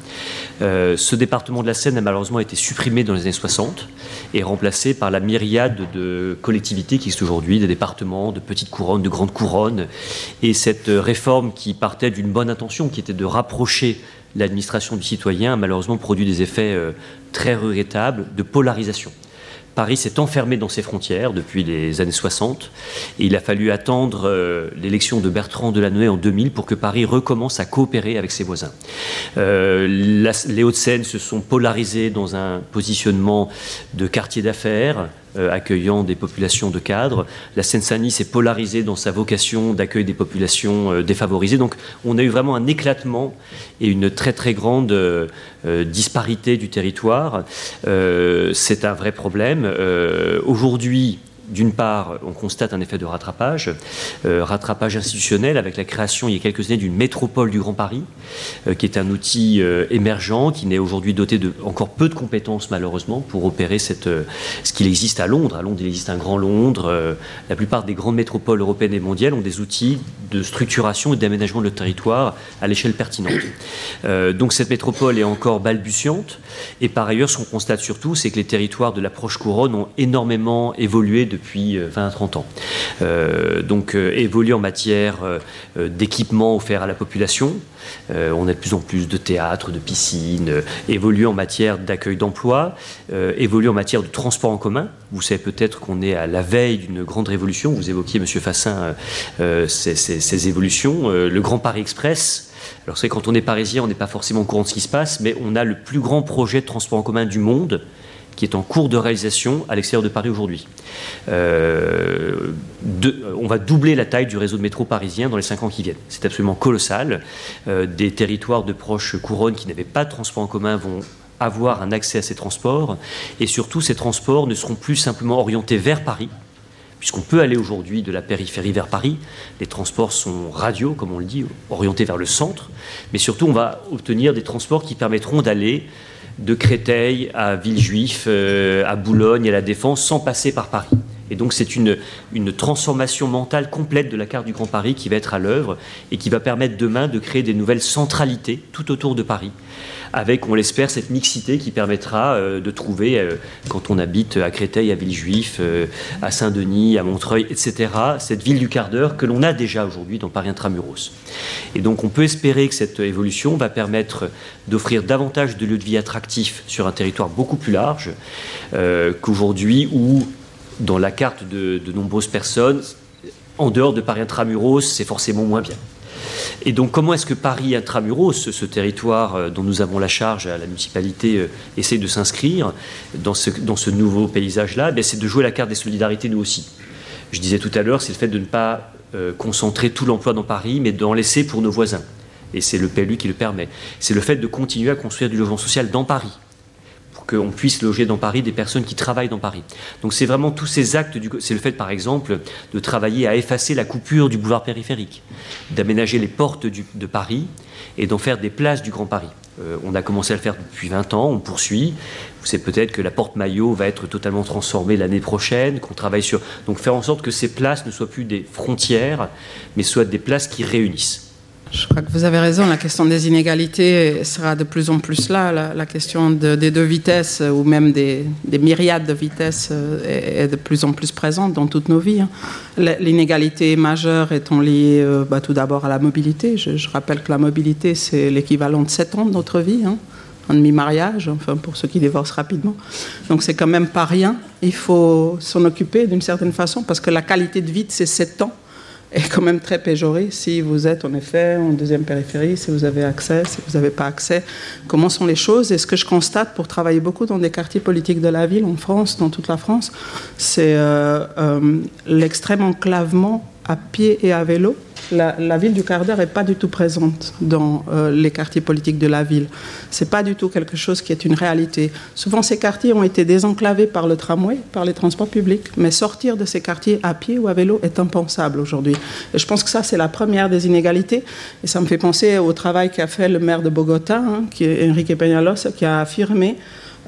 ce département de la Seine a malheureusement été supprimé dans les années 60 et remplacé par la myriade de collectivités qui existent aujourd'hui, des départements, de petites couronnes, de grandes couronnes. Et cette réforme qui partait d'une bonne intention, qui était de rapprocher l'administration du citoyen, a malheureusement produit des effets euh, très regrettables de polarisation. Paris s'est enfermé dans ses frontières depuis les années 60 et il a fallu attendre euh, l'élection de Bertrand Delanoë en 2000 pour que Paris recommence à coopérer avec ses voisins. Euh, les Hauts-de-Seine se sont polarisés dans un positionnement de quartier d'affaires accueillant des populations de cadres. La Seine-Saint-Denis s'est polarisée dans sa vocation d'accueil des populations euh, défavorisées. Donc on a eu vraiment un éclatement et une très très grande euh, disparité du territoire. C'est un vrai problème. Aujourd'hui, d'une part, on constate un effet de rattrapage, euh, rattrapage institutionnel avec la création il y a quelques années d'une métropole du Grand Paris, euh, qui est un outil euh, émergent, qui n'est aujourd'hui doté de encore peu de compétences malheureusement pour opérer cette, ce qu'il existe à Londres. À Londres, il existe un grand Londres. La plupart des grandes métropoles européennes et mondiales ont des outils de structuration et d'aménagement de leur territoire à l'échelle pertinente. Donc cette métropole est encore balbutiante. Et par ailleurs, ce qu'on constate surtout, c'est que les territoires de l'approche couronne ont énormément évolué depuis 20 à 30 ans. Euh, donc euh, évoluer en matière euh, d'équipement offert à la population. On a de plus en plus de théâtres, de piscines, euh, évoluer en matière d'accueil d'emploi, euh, évoluer en matière de transport en commun. Vous savez peut-être qu'on est à la veille d'une grande révolution. Vous évoquiez, Monsieur Fassin, ces, ces, ces, évolutions. le Grand Paris Express. Alors c'est quand on est parisien, on n'est pas forcément au courant de ce qui se passe, mais on a le plus grand projet de transport en commun du monde qui est en cours de réalisation à l'extérieur de Paris aujourd'hui. Euh, on va doubler la taille du réseau de métro parisien dans les cinq ans qui viennent. C'est absolument colossal. Euh, des territoires de proches couronnes qui n'avaient pas de transport en commun vont avoir un accès à ces transports et surtout ces transports ne seront plus simplement orientés vers Paris puisqu'on peut aller aujourd'hui de la périphérie vers Paris. Les transports sont radiaux, comme on le dit, orientés vers le centre, mais surtout on va obtenir des transports qui permettront d'aller de Créteil à Villejuif, euh, à Boulogne, à la Défense, sans passer par Paris. Et donc c'est une, une, transformation mentale complète de la carte du Grand Paris qui va être à l'œuvre et qui va permettre demain de créer des nouvelles centralités tout autour de Paris, avec, on l'espère, cette mixité qui permettra euh, de trouver, euh, quand on habite à Créteil, à Villejuif, euh, à Saint-Denis, à Montreuil, etc., cette ville du quart d'heure que l'on a déjà aujourd'hui dans Paris Intramuros. Et donc on peut espérer que cette évolution va permettre d'offrir davantage de lieux de vie attractifs sur un territoire beaucoup plus large qu'aujourd'hui où dans la carte de, de, nombreuses personnes, en dehors de Paris intramuros, c'est forcément moins bien. Et donc, comment est-ce que Paris intramuros, ce, ce, territoire euh, dont nous avons la charge à la municipalité, euh, essaie de s'inscrire dans ce, nouveau paysage-là? C'est de jouer la carte des solidarités, nous aussi. Je disais tout à l'heure, c'est le fait de ne pas euh, concentrer tout l'emploi dans Paris, mais d'en laisser pour nos voisins. Et c'est le PLU qui le permet. C'est le fait de continuer à construire du logement social dans Paris qu'on puisse loger dans Paris des personnes qui travaillent dans Paris. Donc c'est vraiment tous ces actes, c'est le fait par exemple de travailler à effacer la coupure du boulevard périphérique, d'aménager les portes de Paris et d'en faire des places du Grand Paris. Euh, on a commencé à le faire depuis 20 ans, on poursuit. Vous savez peut-être que la porte Maillot va être totalement transformée l'année prochaine, qu'on travaille sur. Donc faire en sorte que ces places ne soient plus des frontières, mais soient des places qui réunissent. Je crois que vous avez raison, la question des inégalités sera de plus en plus là. La, question des deux vitesses, ou même des, myriades de vitesses, euh, est, de plus en plus présente dans toutes nos vies. Hein. L'inégalité majeure étant liée euh, bah, tout d'abord à la mobilité. Je, rappelle que la mobilité, c'est l'équivalent de 7 ans de notre vie. Hein un demi-mariage, enfin pour ceux qui divorcent rapidement. Donc c'est quand même pas rien. Il faut s'en occuper d'une certaine façon parce que la qualité de vie de ces 7 ans est quand même très péjoré si vous êtes en effet en deuxième périphérie, si vous avez accès, si vous n'avez pas accès. Comment sont les choses? Et ce que je constate pour travailler beaucoup dans des quartiers politiques de la ville en France, dans toute la France, c'est euh, euh, l'extrême enclavement à pied et à vélo la, ville du quart d'heure n'est pas du tout présente dans euh, les quartiers politiques de la ville. C'est pas du tout quelque chose qui est une réalité. Souvent, ces quartiers ont été désenclavés par le tramway, par les transports publics, mais sortir de ces quartiers à pied ou à vélo est impensable aujourd'hui. Et je pense que ça, c'est la première des inégalités. Et ça me fait penser au travail qu'a fait le maire de Bogota, hein, qui est Enrique Peñalos, qui a affirmé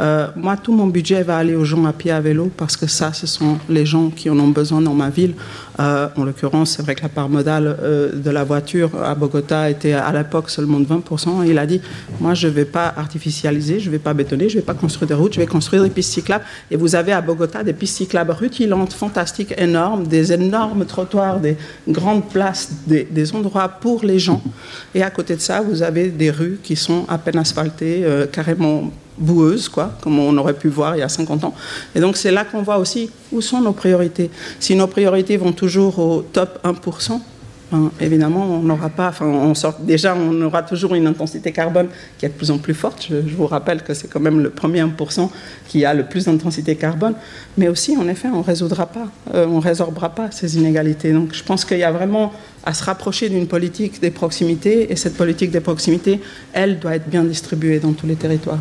euh, moi, tout mon budget va aller aux gens à pied à vélo parce que ça, ce sont les gens qui en ont besoin dans ma ville. Euh, en l'occurrence, c'est vrai que la part modale euh, de la voiture à Bogota était à l'époque seulement de 20%. il a dit, moi, je ne vais pas artificialiser, je ne vais pas bétonner, je ne vais pas construire des routes, je vais construire des pistes cyclables. Et vous avez à Bogota des pistes cyclables rutilantes, fantastiques, énormes, des énormes trottoirs, des grandes places, des, des endroits pour les gens. Et à côté de ça, vous avez des rues qui sont à peine asphaltées, carrément boueuse, quoi, comme on aurait pu voir il y a 50 ans. Et donc c'est là qu'on voit aussi où sont nos priorités. Si nos priorités vont toujours au top 1%, ben, évidemment, on n'aura pas, enfin, on sort, déjà, on aura toujours une intensité carbone qui est de plus en plus forte. Je, vous rappelle que c'est quand même le premier 1% qui a le plus d'intensité carbone. Mais aussi, en effet, on résoudra pas, euh, on résorbera pas ces inégalités. Donc, je pense qu'il y a vraiment à se rapprocher d'une politique des proximités. Et cette politique des proximités, elle, doit être bien distribuée dans tous les territoires.